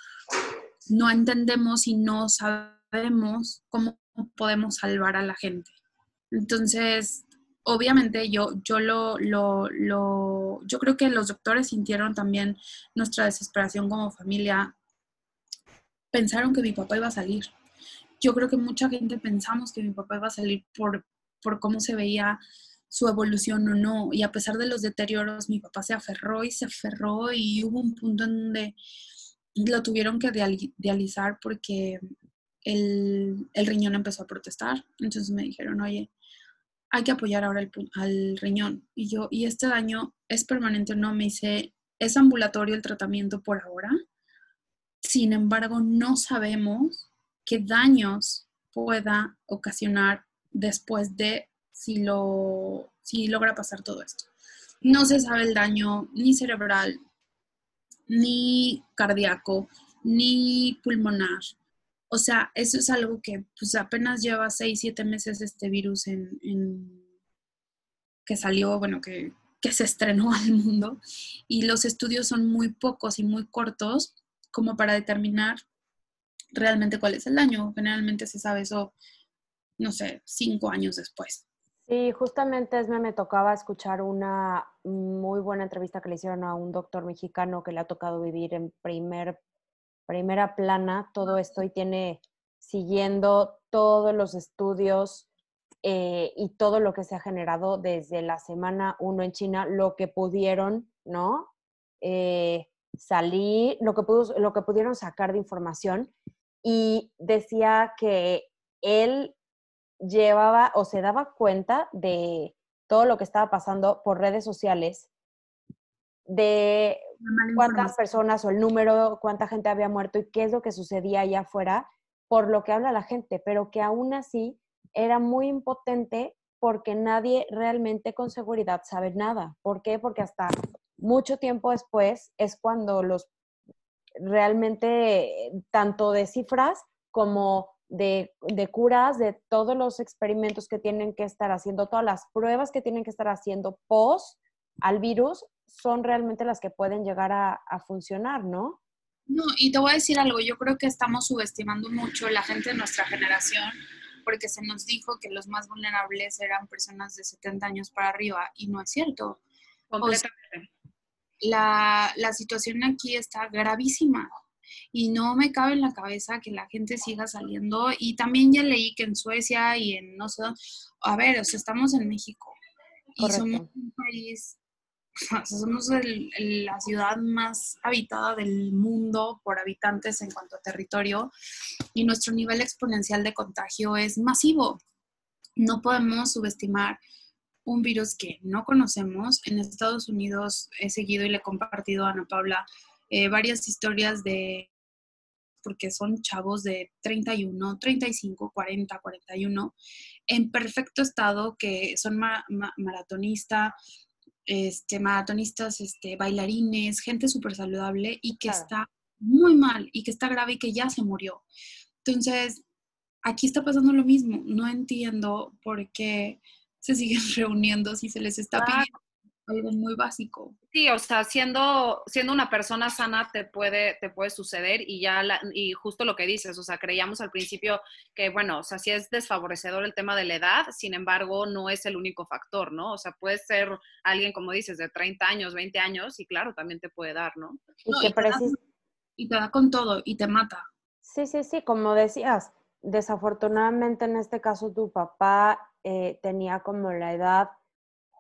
no entendemos y no sabemos cómo podemos salvar a la gente. Entonces, obviamente yo, yo lo, lo, lo, yo creo que los doctores sintieron también nuestra desesperación como familia. Pensaron que mi papá iba a salir. Yo creo que mucha gente pensamos que mi papá iba a salir por, por cómo se veía su evolución o no. Y a pesar de los deterioros, mi papá se aferró y se aferró y hubo un punto en donde lo tuvieron que dializar porque el, riñón empezó a protestar. Entonces me dijeron, oye, hay que apoyar ahora al riñón. Y yo, ¿y este daño es permanente o no? Me dice, es ambulatorio el tratamiento por ahora. Sin embargo, no sabemos qué daños pueda ocasionar después de si, lo, si logra pasar todo esto. No se sabe el daño ni cerebral, ni cardíaco, ni pulmonar. O sea, eso es algo que pues apenas lleva seis, siete meses este virus en, que salió, bueno, que, que se estrenó al mundo. Y los estudios son muy pocos y muy cortos como para determinar realmente cuál es el daño. Generalmente se sabe eso, no sé, cinco años después. Sí, justamente Esme me tocaba escuchar una muy buena entrevista que le hicieron a un doctor mexicano que le ha tocado vivir en primer, primera plana. Todo esto y tiene siguiendo todos los estudios eh, y todo lo que se ha generado desde la semana uno en China, lo que pudieron, ¿no? Eh, salir, lo que, lo que pudieron sacar de información. Y decía que él llevaba o se daba cuenta de todo lo que estaba pasando por redes sociales, de cuántas personas o el número, cuánta gente había muerto y qué es lo que sucedía allá afuera, por lo que habla la gente, pero que aún así era muy impotente porque nadie realmente con seguridad sabe nada. ¿Por qué? Porque hasta mucho tiempo después es cuando los realmente, tanto de cifras como de, de, curas, de todos los experimentos que tienen que estar haciendo, todas las pruebas que tienen que estar haciendo post al virus, son realmente las que pueden llegar a, a funcionar, ¿no? No, y te voy a decir algo, yo creo que estamos subestimando mucho la gente de nuestra generación porque se nos dijo que los más vulnerables eran personas de 70 años para arriba y no es cierto. la, la situación aquí está gravísima y no me cabe en la cabeza que la gente siga saliendo y también ya leí que en Suecia y en no sé, a ver, o sea, estamos en México y somos un país somos la ciudad más habitada del mundo por habitantes en cuanto a territorio y nuestro nivel exponencial de contagio es masivo. No podemos subestimar un virus que no conocemos. En Estados Unidos he seguido y le he compartido a Ana Paula eh, varias historias de, porque son chavos de 31, 35, 40, 41, en perfecto estado, que son maratonistas, este, maratonistas, este, bailarines, gente súper saludable y que está muy mal y que está grave y que ya se murió. Entonces, aquí está pasando lo mismo. No entiendo por qué se siguen reuniendo si se les está pidiendo algo muy básico. Sí, o sea, siendo, siendo una persona sana te puede, te puede suceder y ya, y justo lo que dices, o sea, creíamos al principio que, bueno, o sea, sí es desfavorecedor el tema de la edad, sin embargo, no es el único factor, ¿no? O sea, puede ser alguien, como dices, de 30 años, 20 años y claro, también te puede dar, ¿no? Y, te, da, y te da con todo y te mata. Sí, sí, sí, como decías, desafortunadamente en este caso tu papá eh, tenía como la edad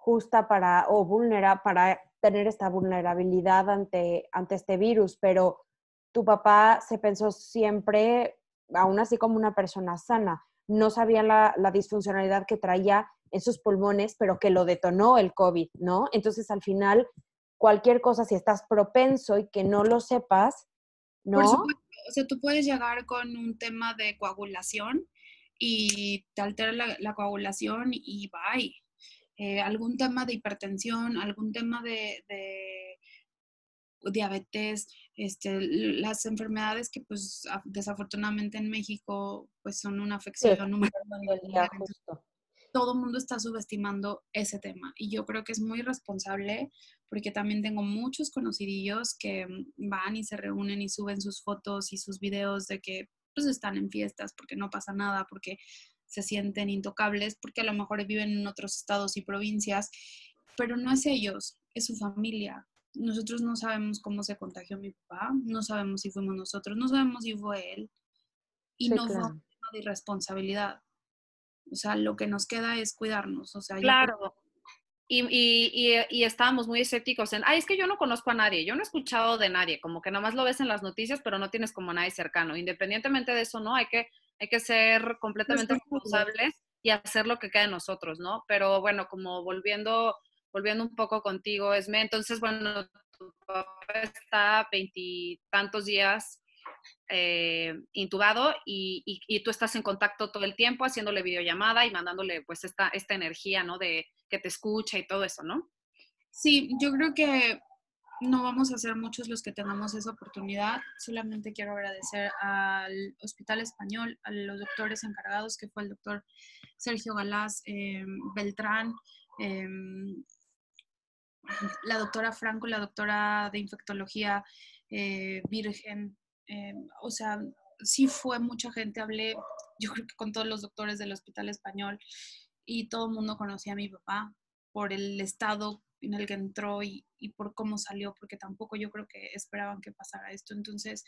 justa para o vulnera para tener esta vulnerabilidad ante, ante este virus, pero tu papá se pensó siempre, aún así como una persona sana, no sabía la, la disfuncionalidad que traía en sus pulmones, pero que lo detonó el COVID, ¿no? Entonces, al final, cualquier cosa, si estás propenso y que no lo sepas, ¿no? Por supuesto, o sea, tú puedes llegar con un tema de coagulación y te altera la, la coagulación y bye. Eh, algún tema de hipertensión, algún tema de, diabetes, este, las enfermedades que pues desafortunadamente en México pues son una afección número Todo el mundo está subestimando ese tema y yo creo que es muy responsable porque también tengo muchos conocidillos que van y se reúnen y suben sus fotos y sus videos de que pues están en fiestas porque no pasa nada, porque se sienten intocables porque a lo mejor viven en otros estados y provincias, pero no es ellos, es su familia. Nosotros no sabemos cómo se contagió mi papá, no sabemos si fuimos nosotros, no sabemos si fue él y no fue una irresponsabilidad. O sea, lo que nos queda es cuidarnos. O sea, claro. Y, y, y, estábamos muy escépticos en, ay, es que yo no conozco a nadie, yo no he escuchado de nadie, como que nada más lo ves en las noticias, pero no tienes como nadie cercano. Independientemente de eso, ¿no? Hay que hay que ser completamente responsables y hacer lo que queda de nosotros, ¿no? Pero bueno, como volviendo, volviendo un poco contigo, Esme, entonces, bueno, tu papá está veintitantos días eh, intubado y, y, tú estás en contacto todo el tiempo haciéndole videollamada y mandándole pues esta, esta energía, ¿no? De que te escucha y todo eso, ¿no? Sí, yo creo que no vamos a ser muchos los que tengamos esa oportunidad. Solamente quiero agradecer al Hospital Español, a los doctores encargados, que fue el doctor Sergio Galás eh, Beltrán, eh, la doctora Franco, la doctora de infectología eh, Virgen. o sea, sí fue mucha gente. Hablé, yo creo que con todos los doctores del Hospital Español y todo el mundo conocía a mi papá por el estado en el que entró y, y, por cómo salió, porque tampoco yo creo que esperaban que pasara esto. Entonces,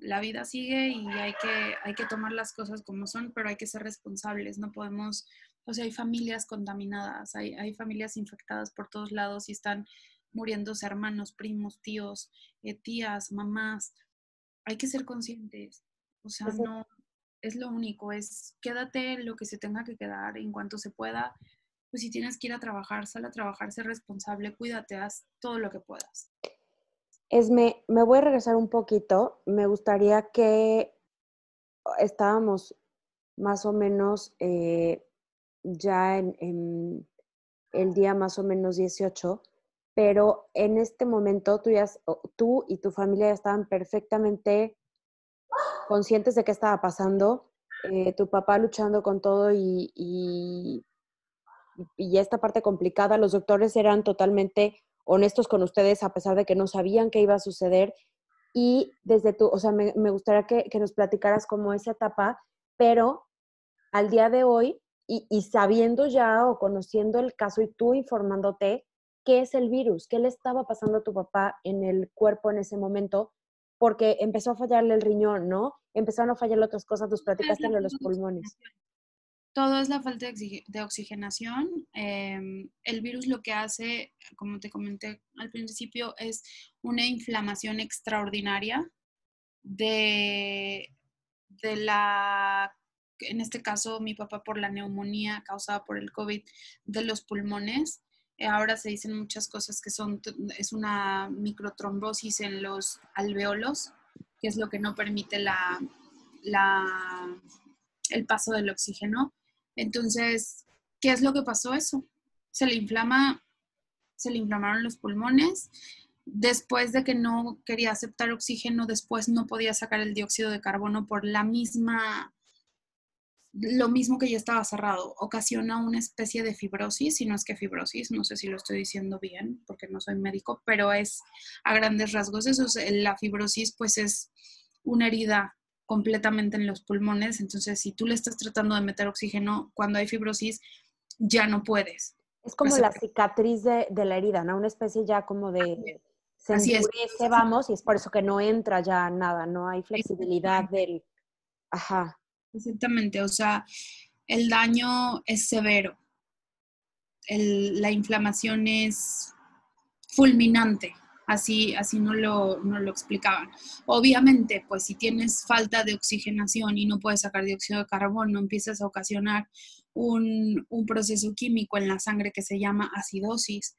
la vida sigue y hay que, hay que tomar las cosas como son, pero hay que ser responsables. No podemos, o sea, hay familias contaminadas, hay, hay familias infectadas por todos lados y están muriéndose hermanos, primos, tíos, eh, tías, mamás. Hay que ser conscientes. O sea, no es lo único, es quédate lo que se tenga que quedar en cuanto se pueda, pues si tienes que ir a trabajar, sal a trabajar, sé responsable, cuídate, haz todo lo que puedas. Esme, me voy a regresar un poquito. Me gustaría que estábamos más o menos eh, ya en, el día más o menos 18, pero en este momento tú, ya, tú y tu familia ya estaban perfectamente conscientes de qué estaba pasando, eh, tu papá luchando con todo y, y, y esta parte complicada, los doctores eran totalmente honestos con ustedes a pesar de que no sabían qué iba a suceder. Y desde tu, o sea, me, gustaría que, nos platicaras como esa etapa, pero al día de hoy y, y, sabiendo ya o conociendo el caso y tú informándote, ¿qué es el virus? ¿Qué le estaba pasando a tu papá en el cuerpo en ese momento? Porque empezó a fallarle el riñón, ¿no? Empezaron a fallarle otras cosas, nos platicaste de los pulmones todo es la falta de oxigenación. Em, el virus lo que hace, como te comenté al principio, es una inflamación extraordinaria de, de la, en este caso mi papá por la neumonía causada por el COVID de los pulmones. Ahora se dicen muchas cosas que son, es una microtrombosis en los alveolos, que es lo que no permite la, la, el paso del oxígeno. Entonces, ¿qué es lo que pasó eso? Se le inflama, se le inflamaron los pulmones. Después de que no quería aceptar oxígeno, después no podía sacar el dióxido de carbono por la misma, lo mismo que ya estaba cerrado. Ocasiona una especie de fibrosis, si no es que fibrosis, no sé si lo estoy diciendo bien porque no soy médico, pero es a grandes rasgos eso. La fibrosis pues es una herida completamente en los pulmones. Entonces, si tú le estás tratando de meter oxígeno cuando hay fibrosis, ya no puedes. Es como la cicatriz de, la herida, ¿no? Una especie ya como de... Se endurece, vamos, y es por eso que no entra ya nada, no hay flexibilidad del... Ajá. Exactamente, o sea, el daño es severo. la inflamación es fulminante así, así no, lo, no lo explicaban. Obviamente, pues si tienes falta de oxigenación y no puedes sacar dióxido de carbono, empiezas a ocasionar un, un proceso químico en la sangre que se llama acidosis,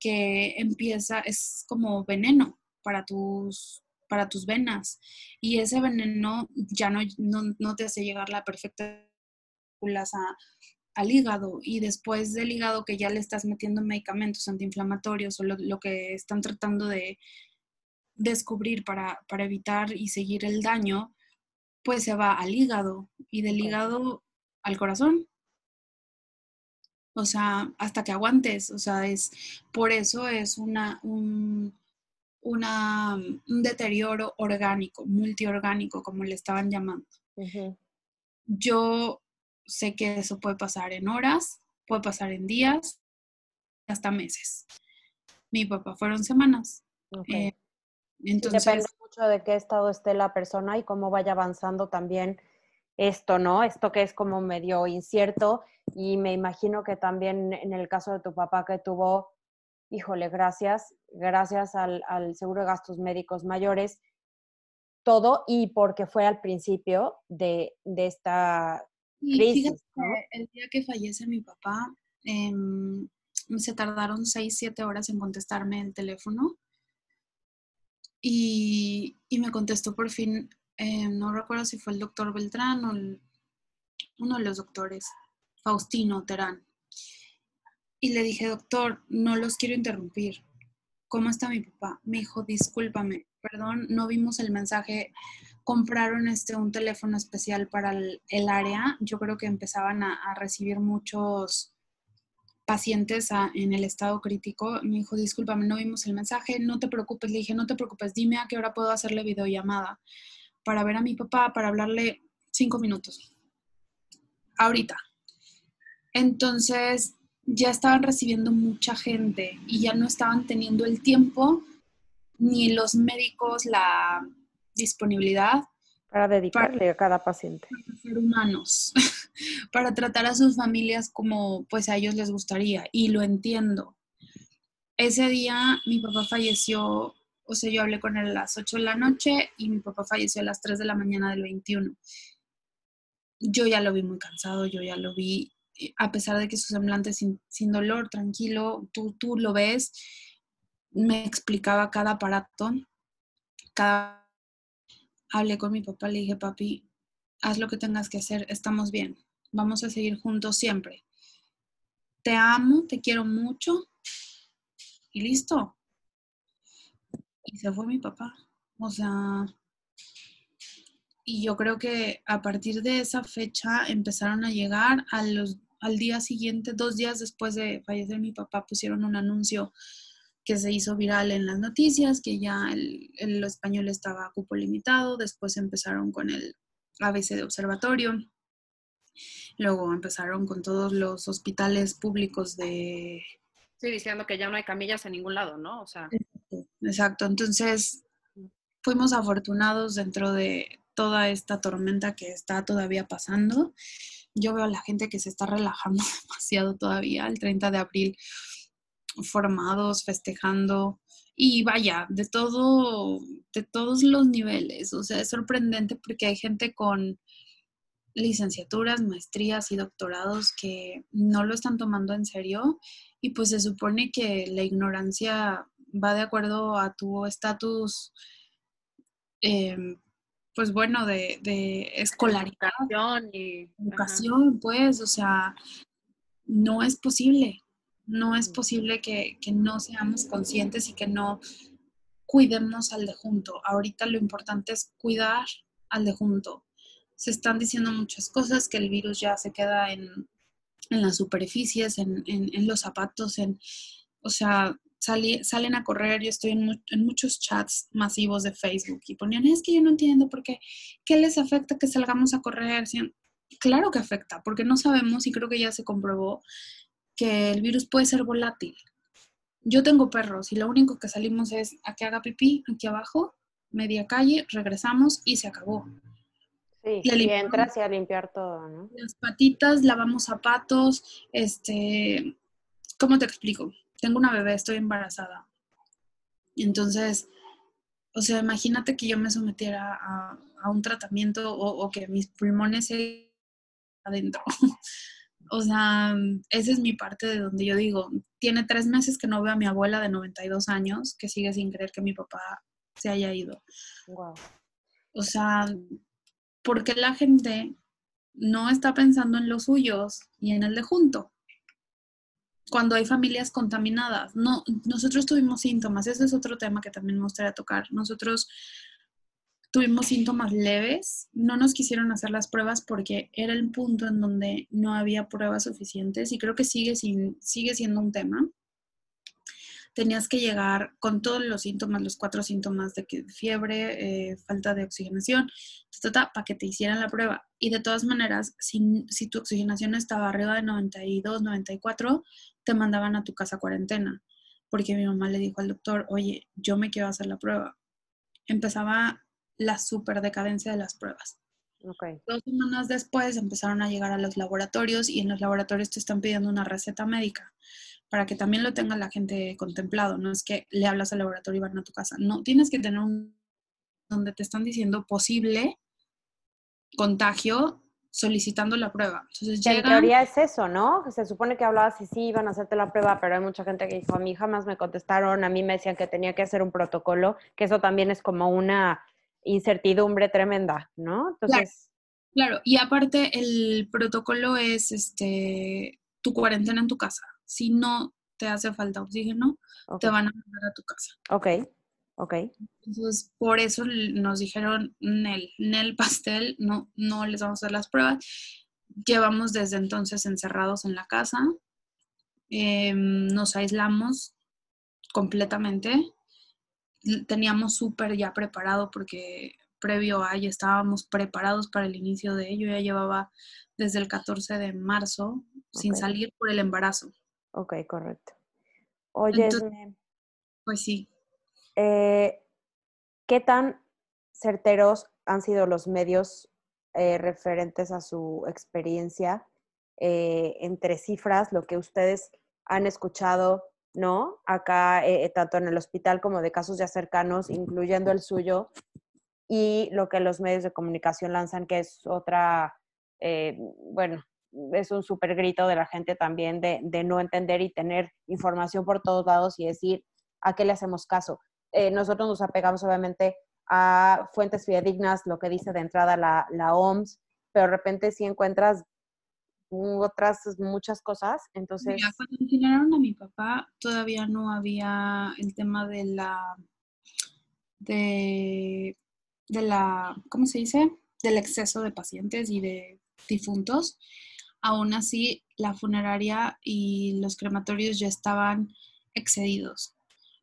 que empieza, es como veneno para tus, para tus venas y ese veneno ya no, no, no te hace llegar la perfecta al hígado y después del hígado que ya le estás metiendo medicamentos antiinflamatorios o lo, que están tratando de descubrir para, evitar y seguir el daño, pues se va al hígado y del hígado al corazón. O sea, hasta que aguantes. O sea, es por eso es una, un, una, un deterioro orgánico, multiorgánico, como le estaban llamando. Yo sé que eso puede pasar en horas, puede pasar en días, hasta meses. Mi papá fueron semanas. Eh, entonces, Depende mucho de qué estado esté la persona y cómo vaya avanzando también esto, ¿no? Esto que es como medio incierto y me imagino que también en el caso de tu papá que tuvo, híjole, gracias, gracias al, al seguro de gastos médicos mayores, todo y porque fue al principio de, de esta y el día que fallece mi papá, em, se tardaron seis, siete horas en contestarme el teléfono. Y, me contestó por fin, em, no recuerdo si fue el doctor Beltrán o uno de los doctores, Faustino Terán. Y le dije, doctor, no los quiero interrumpir. ¿Cómo está mi papá? Me dijo, discúlpame, perdón, no vimos el mensaje compraron este, un teléfono especial para el, área. Yo creo que empezaban a, recibir muchos pacientes en el estado crítico. Me dijo, discúlpame, no vimos el mensaje, no te preocupes. Le dije, no te preocupes, dime a qué hora puedo hacerle videollamada para ver a mi papá, para hablarle cinco minutos. Ahorita. Entonces, ya estaban recibiendo mucha gente y ya no estaban teniendo el tiempo ni los médicos la disponibilidad. Para dedicarle a cada paciente. Para ser humanos, para tratar a sus familias como pues a ellos les gustaría y lo entiendo. Ese día mi papá falleció, o sea, yo hablé con él a las 8 de la noche y mi papá falleció a las 3 de la mañana del 21. Yo ya lo vi muy cansado, yo ya lo vi, a pesar de que su semblante sin, sin dolor, tranquilo, tú, tú lo ves me explicaba cada aparato, cada... Hablé con mi papá, le dije, papi, haz lo que tengas que hacer, estamos bien, vamos a seguir juntos siempre. Te amo, te quiero mucho y listo. Y se fue mi papá. O sea, y yo creo que a partir de esa fecha empezaron a llegar a los, al día siguiente, dos días después de fallecer mi papá, pusieron un anuncio que se hizo viral en las noticias, que ya el, el español estaba a cupo limitado, después empezaron con el ABC de observatorio, luego empezaron con todos los hospitales públicos de... Sí, diciendo que ya no hay camillas en ningún lado, ¿no? O sea... Exacto, entonces fuimos afortunados dentro de toda esta tormenta que está todavía pasando. Yo veo a la gente que se está relajando demasiado todavía, el 30 de abril formados, festejando y vaya, de todo, de todos los niveles. O sea, es sorprendente porque hay gente con licenciaturas, maestrías y doctorados que no lo están tomando en serio y pues se supone que la ignorancia va de acuerdo a tu estatus, em, pues bueno, de, de escolaridad. Y, educación, pues, o sea, no es posible no es posible que, no seamos conscientes y que no cuidemos al de junto. Ahorita lo importante es cuidar al de junto. Se están diciendo muchas cosas, que el virus ya se queda en, las superficies, en, los zapatos, en, o sea, salen a correr. Yo estoy en, muchos chats masivos de Facebook y ponían, es que yo no entiendo por qué, ¿qué les afecta que salgamos a correr? Claro que afecta, porque no sabemos y creo que ya se comprobó que el virus puede ser volátil. Yo tengo perros y lo único que salimos es a que haga pipí aquí abajo, media calle, regresamos y se acabó. Sí, y entras y a limpiar todo, ¿no? Las patitas, lavamos zapatos, este, ¿cómo te explico? Tengo una bebé, estoy embarazada. Entonces, o sea, imagínate que yo me sometiera a, un tratamiento o, o, que mis pulmones se adentro. O sea, esa es mi parte de donde yo digo, tiene tres meses que no veo a mi abuela de 92 años, que sigue sin creer que mi papá se haya ido. Wow. O sea, porque la gente no está pensando en los suyos y en el de junto? Cuando hay familias contaminadas. No, nosotros tuvimos síntomas, ese es otro tema que también me gustaría tocar. Nosotros tuvimos síntomas leves, no nos quisieron hacer las pruebas porque era el punto en donde no había pruebas suficientes y creo que sigue, sin, sigue siendo un tema. Tenías que llegar con todos los síntomas, los cuatro síntomas de fiebre, eh, falta de oxigenación, para que te hicieran la prueba. Y de todas maneras, si, si tu oxigenación estaba arriba de 92, 94, te mandaban a tu casa cuarentena, porque mi mamá le dijo al doctor, oye, yo me quiero hacer la prueba. Empezaba la super decadencia de las pruebas. Dos semanas después empezaron a llegar a los laboratorios y en los laboratorios te están pidiendo una receta médica para que también lo tenga la gente contemplado. No es que le hablas al laboratorio y van a tu casa. No, tienes que tener un donde te están diciendo posible contagio solicitando la prueba. Entonces, En teoría es eso, ¿no? Se supone que hablabas y sí iban a hacerte la prueba, pero hay mucha gente que dijo, a mí jamás me contestaron, a mí me decían que tenía que hacer un protocolo, que eso también es como una incertidumbre tremenda, ¿no? Entonces... Claro, y aparte el protocolo es este tu cuarentena en tu casa. Si no te hace falta oxígeno, te van a mandar a tu casa. Ok, ok. Entonces, por eso nos dijeron, Nel, Nel Pastel, no, no les vamos a hacer las pruebas. Llevamos desde entonces encerrados en la casa. Em, nos aislamos completamente teníamos súper ya preparado porque previo a ya estábamos preparados para el inicio de ello. Ya llevaba desde el 14 de marzo sin salir por el embarazo. Ok, correcto. Oye, pues sí. Eh, ¿Qué tan certeros han sido los medios eh, referentes a su experiencia eh, entre cifras, lo que ustedes han escuchado ¿no? Acá, eh, eh, tanto en el hospital como de casos ya cercanos, incluyendo el suyo, y lo que los medios de comunicación lanzan, que es otra, eh, bueno, es un súper grito de la gente también de, no entender y tener información por todos lados y decir, ¿a qué le hacemos caso? Nosotros nos apegamos obviamente a fuentes fidedignas, lo que dice de entrada la, la OMS, pero de repente si encuentras otras muchas cosas, entonces... cuando incineraron a mi papá todavía no había el tema de la... de, de la... ¿cómo se dice? Del exceso de pacientes y de difuntos. Aún así, la funeraria y los crematorios ya estaban excedidos.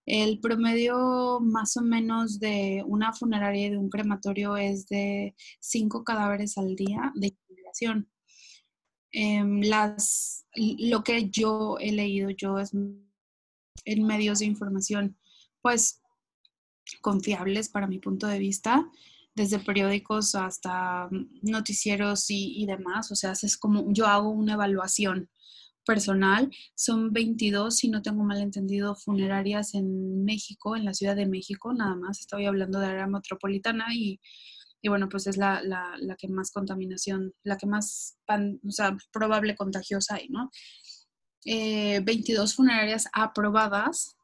El promedio más o menos de una funeraria y de un crematorio es de cinco cadáveres al día de incineración. Em, las, lo que yo he leído yo es en medios de información, pues confiables para mi punto de vista, desde periódicos hasta noticieros y, y demás. O sea, es como yo hago una evaluación personal. Son 22, si no tengo mal entendido, funerarias en México, en la Ciudad de México, nada más. Estoy hablando de área metropolitana y, y bueno, pues es la, la, la, que más contaminación, la que más o sea, probable contagiosa hay, ¿no? 22 eh, funerarias aprobadas.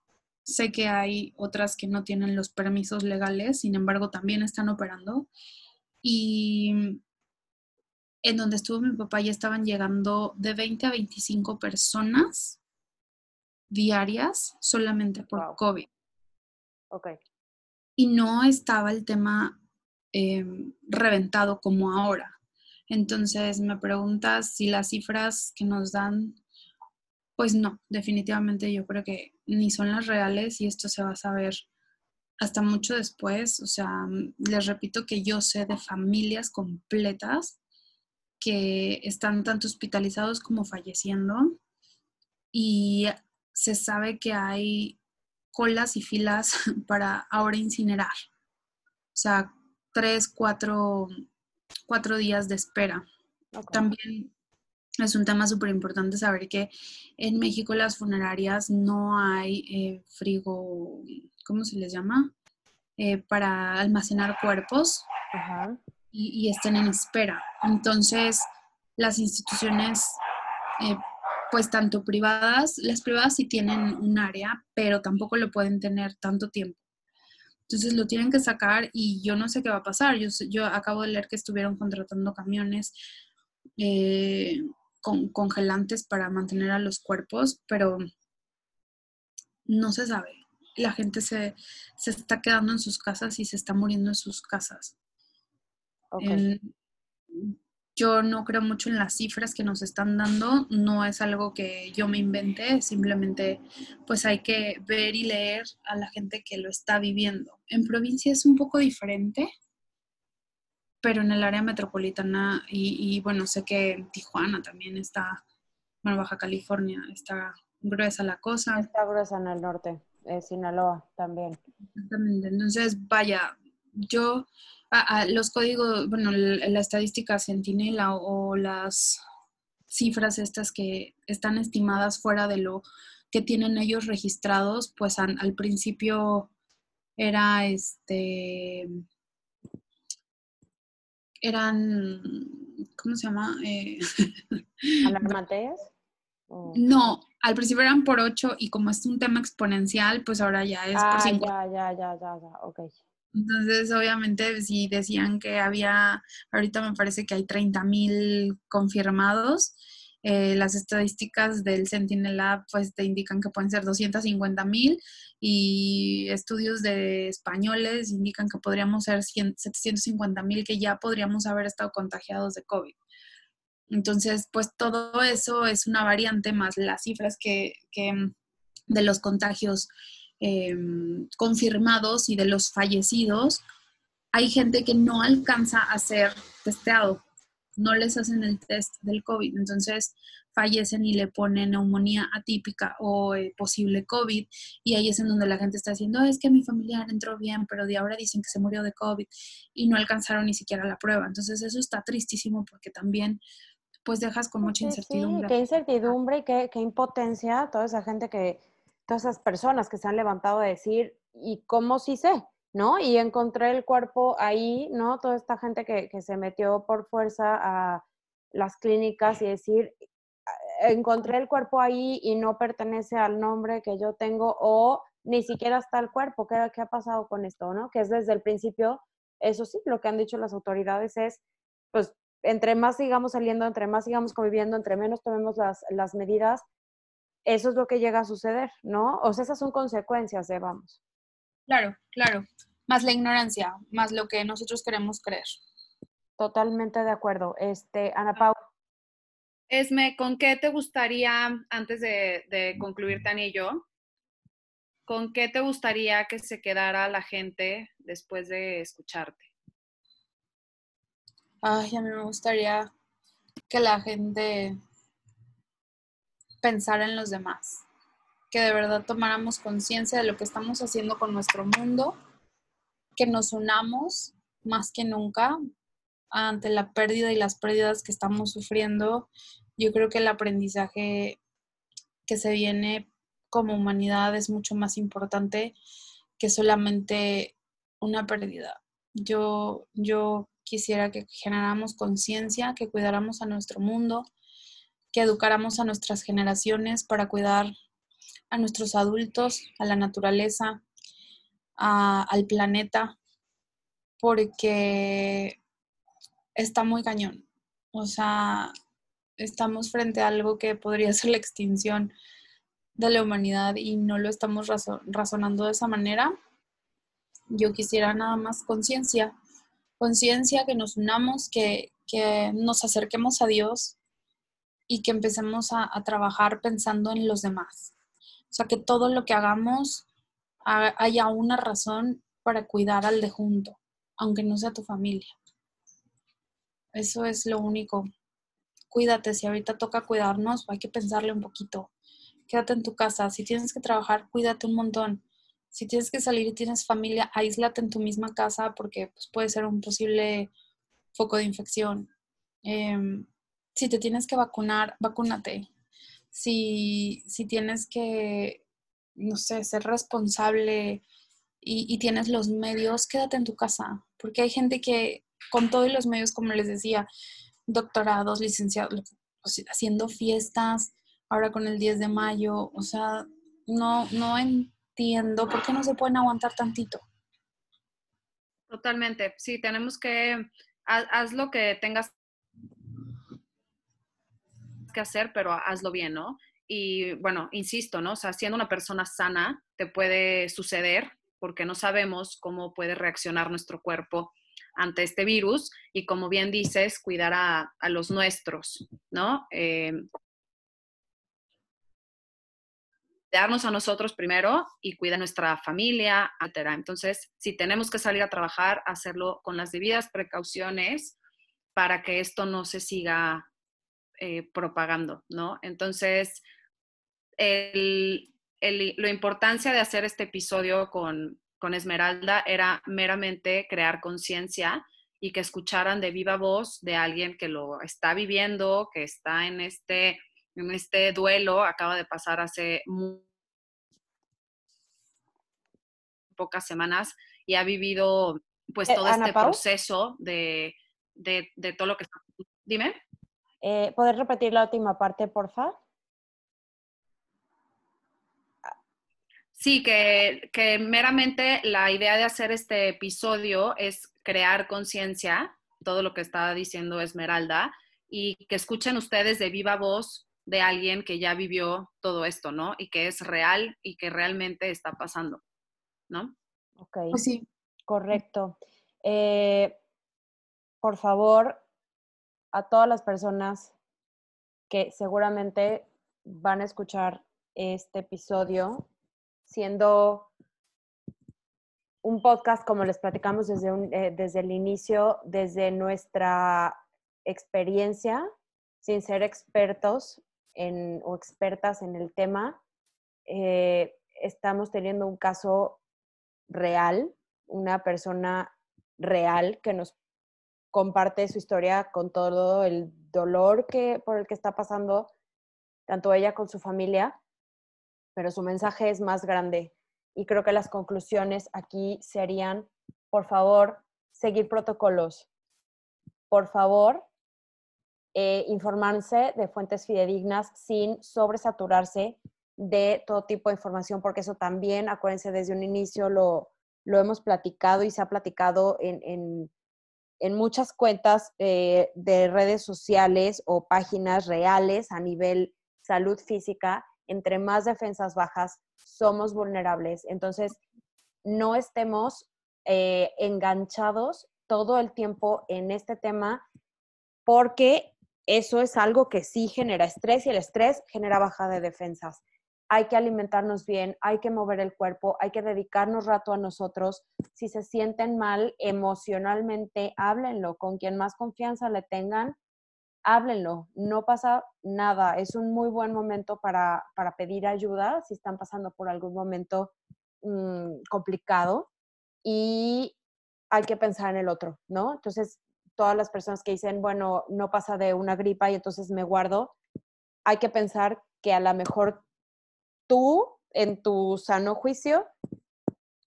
Sé que hay otras que no tienen los permisos legales, sin embargo, también están operando. Y en donde estuvo mi papá ya estaban llegando de 20 a 25 personas diarias solamente por COVID. Ok. Y no estaba el tema em, reventado como ahora. Entonces me preguntas si las cifras que nos dan, pues no, definitivamente yo creo que ni son las reales y esto se va a saber hasta mucho después. O sea, les repito que yo sé de familias completas que están tanto hospitalizados como falleciendo y se sabe que hay colas y filas para ahora incinerar. O sea, tres, cuatro, cuatro días de espera. También es un tema súper importante saber que en México las funerarias no hay eh, frigo, ¿cómo se les llama? Eh, para almacenar cuerpos. Y, estén en espera. Entonces, las instituciones, eh, pues tanto privadas, las privadas sí tienen un área, pero tampoco lo pueden tener tanto tiempo. Entonces lo tienen que sacar y yo no sé qué va a pasar. Yo, yo acabo de leer que estuvieron contratando camiones eh, con congelantes para mantener a los cuerpos, pero no se sabe. La gente se, se está quedando en sus casas y se está muriendo en sus casas yo no creo mucho en las cifras que nos están dando, no es algo que yo me inventé, simplemente pues hay que ver y leer a la gente que lo está viviendo. En provincia es un poco diferente, pero en el área metropolitana y, bueno, sé que en Tijuana también está, bueno, Baja California está gruesa la cosa. Está gruesa en el norte, eh, Sinaloa también. Exactamente, entonces vaya, yo los códigos, bueno, la estadística centinela o, las cifras estas que están estimadas fuera de lo que tienen ellos registrados, pues al principio era este eran ¿cómo se llama? Eh, ¿Alarmantes? No, al principio eran por ocho y como es un tema exponencial, pues ahora ya es por 5. Ah, ya, ya, ya, ya, ya, ok. Entonces, obviamente, si decían que había, ahorita me parece que hay 30 mil confirmados, eh, las estadísticas del Sentinel pues te indican que pueden ser 250 mil y estudios de españoles indican que podríamos ser 750 mil que ya podríamos haber estado contagiados de COVID. Entonces, pues todo eso es una variante más las cifras que, que de los contagios Em, confirmados y de los fallecidos, hay gente que no alcanza a ser testeado, no les hacen el test del COVID, entonces fallecen y le ponen neumonía atípica o eh, posible COVID y ahí es en donde la gente está diciendo, es que mi familiar entró bien, pero de ahora dicen que se murió de COVID y no alcanzaron ni siquiera la prueba. Entonces eso está tristísimo porque también pues dejas con mucha incertidumbre. Sí, qué incertidumbre y qué, qué impotencia toda esa gente que todas esas personas que se han levantado a decir, ¿y cómo sí sé? ¿No? Y encontré el cuerpo ahí, ¿no? Toda esta gente que, que se metió por fuerza a las clínicas y decir, encontré el cuerpo ahí y no pertenece al nombre que yo tengo o ni siquiera está el cuerpo. ¿Qué, ¿Qué ha pasado con esto, no? Que es desde el principio, eso sí, lo que han dicho las autoridades es, pues, entre más sigamos saliendo, entre más sigamos conviviendo, entre menos tomemos las, las medidas, eso es lo que llega a suceder, ¿no? O sea, esas son consecuencias de, vamos. Claro, claro. Más la ignorancia, más lo que nosotros queremos creer. Totalmente de acuerdo. Este, Ana Pau. Esme, ¿con qué te gustaría, antes de, de concluir Tania y yo, con qué te gustaría que se quedara la gente después de escucharte? Ay, a mí me gustaría que la gente pensara en los demás, que de verdad tomáramos conciencia de lo que estamos haciendo con nuestro mundo, que nos unamos más que nunca ante la pérdida y las pérdidas que estamos sufriendo. Yo creo que el aprendizaje que se viene como humanidad es mucho más importante que solamente una pérdida. Yo, yo quisiera que generáramos conciencia, que cuidáramos a nuestro mundo, que educáramos a nuestras generaciones para cuidar a nuestros adultos, a la naturaleza, al planeta, porque está muy cañón. O sea, estamos frente a algo que podría ser la extinción de la humanidad y no lo estamos razonando de esa manera. Yo quisiera nada más conciencia, conciencia, que nos unamos, que, nos acerquemos a Dios y que empecemos a, trabajar pensando en los demás. O sea, que todo lo que hagamos haya una razón para cuidar al de junto, aunque no sea tu familia. Eso es lo único. Cuídate, si ahorita toca cuidarnos, hay que pensarle un poquito. Quédate en tu casa. Si tienes que trabajar, cuídate un montón. Si tienes que salir y tienes familia, aíslate en tu misma casa porque pues, puede ser un posible foco de infección. Em, si te tienes que vacunar, vacúnate. Si, si tienes que, no sé, ser responsable y, tienes los medios, quédate en tu casa. Porque hay gente que con todos los medios, como les decía, doctorados, licenciados, haciendo fiestas, ahora con el 10 de mayo, o sea, no, no entiendo por qué no se pueden aguantar tantito. Totalmente, sí, tenemos que, haz, lo que tengas que hacer, pero hazlo bien, ¿no? Y bueno, insisto, ¿no? O sea, siendo una persona sana, te puede suceder porque no sabemos cómo puede reaccionar nuestro cuerpo ante este virus y como bien dices, cuidar a, los nuestros, ¿no? Eh, cuidarnos a nosotros primero y cuida a nuestra familia, etc. Entonces, si tenemos que salir a trabajar, hacerlo con las debidas precauciones para que esto no se siga eh, propagando, ¿no? Entonces, el, la importancia de hacer este episodio con, con Esmeralda era meramente crear conciencia y que escucharan de viva voz de alguien que lo está viviendo, que está en este, en este duelo, acaba de pasar hace muy pocas semanas y ha vivido pues eh, todo este proceso de, de, de, todo lo que está. Dime. Eh, ¿Poder repetir la última parte, por favor? Sí, que, que, meramente la idea de hacer este episodio es crear conciencia, todo lo que estaba diciendo Esmeralda, y que escuchen ustedes de viva voz de alguien que ya vivió todo esto, ¿no? Y que es real y que realmente está pasando, ¿no? Ok. Pues sí. Correcto. Eh, por favor, a todas las personas que seguramente van a escuchar este episodio, siendo un podcast, como les platicamos desde, eh, desde el inicio, desde nuestra experiencia, sin ser expertos en, o expertas en el tema, eh, estamos teniendo un caso real, una persona real que nos comparte su historia con todo el dolor que, por el que está pasando, tanto ella con su familia, pero su mensaje es más grande. Y creo que las conclusiones aquí serían, por favor, seguir protocolos. Por favor, eh, informarse de fuentes fidedignas sin sobresaturarse de todo tipo de información, porque eso también, acuérdense, desde un inicio lo, lo hemos platicado y se ha platicado en, en, muchas cuentas eh, de redes sociales o páginas reales a nivel salud física. Entre más defensas bajas, somos vulnerables. Entonces, no estemos eh, enganchados todo el tiempo en este tema porque eso es algo que sí genera estrés y el estrés genera baja de defensas hay que alimentarnos bien, hay que mover el cuerpo, hay que dedicarnos rato a nosotros. Si se sienten mal emocionalmente, háblenlo. Con quien más confianza le tengan, háblenlo. No pasa nada. Es un muy buen momento para, pedir ayuda si están pasando por algún momento mm, complicado. Y hay que pensar en el otro, ¿no? Entonces, todas las personas que dicen, bueno, no pasa de una gripa y entonces me guardo, hay que pensar que a lo mejor tú, en tu sano juicio,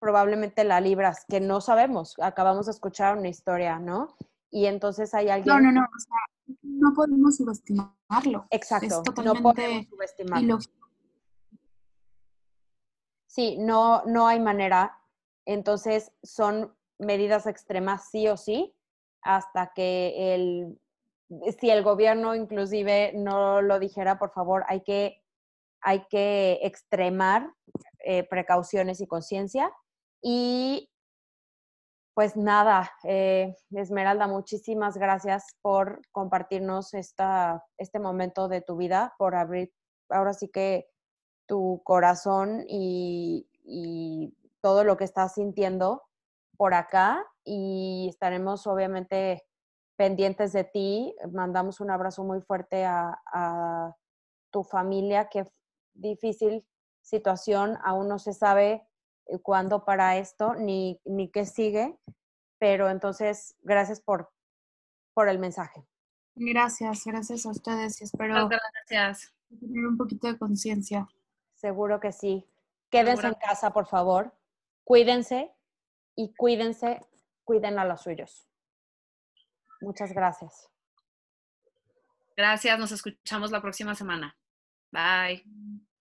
probablemente la libras, que no sabemos. Acabamos de escuchar una historia, ¿no? Y entonces hay alguien... No, no, no, o sea, no podemos subestimarlo. Exacto, no podemos subestimarlo. Sí, no, no hay manera. Entonces son medidas extremas sí o sí, hasta que el, si el gobierno inclusive no lo dijera, por favor, hay que hay que extremar eh, precauciones y conciencia. Y pues nada, eh, Esmeralda, muchísimas gracias por compartirnos esta, este momento de tu vida, por abrir ahora sí que tu corazón y, y todo lo que estás sintiendo por acá y estaremos obviamente pendientes de ti. Mandamos un abrazo muy fuerte a, a tu familia que difícil situación, aún no se sabe eh, cuándo para esto ni, ni qué sigue, pero entonces gracias por, por el mensaje. Gracias, gracias a ustedes y espero gracias. tener un poquito de conciencia. Seguro que sí. Quédense en casa, por favor. Cuídense y cuídense, cuiden a los suyos. Muchas gracias. Gracias, nos escuchamos la próxima semana. Bye.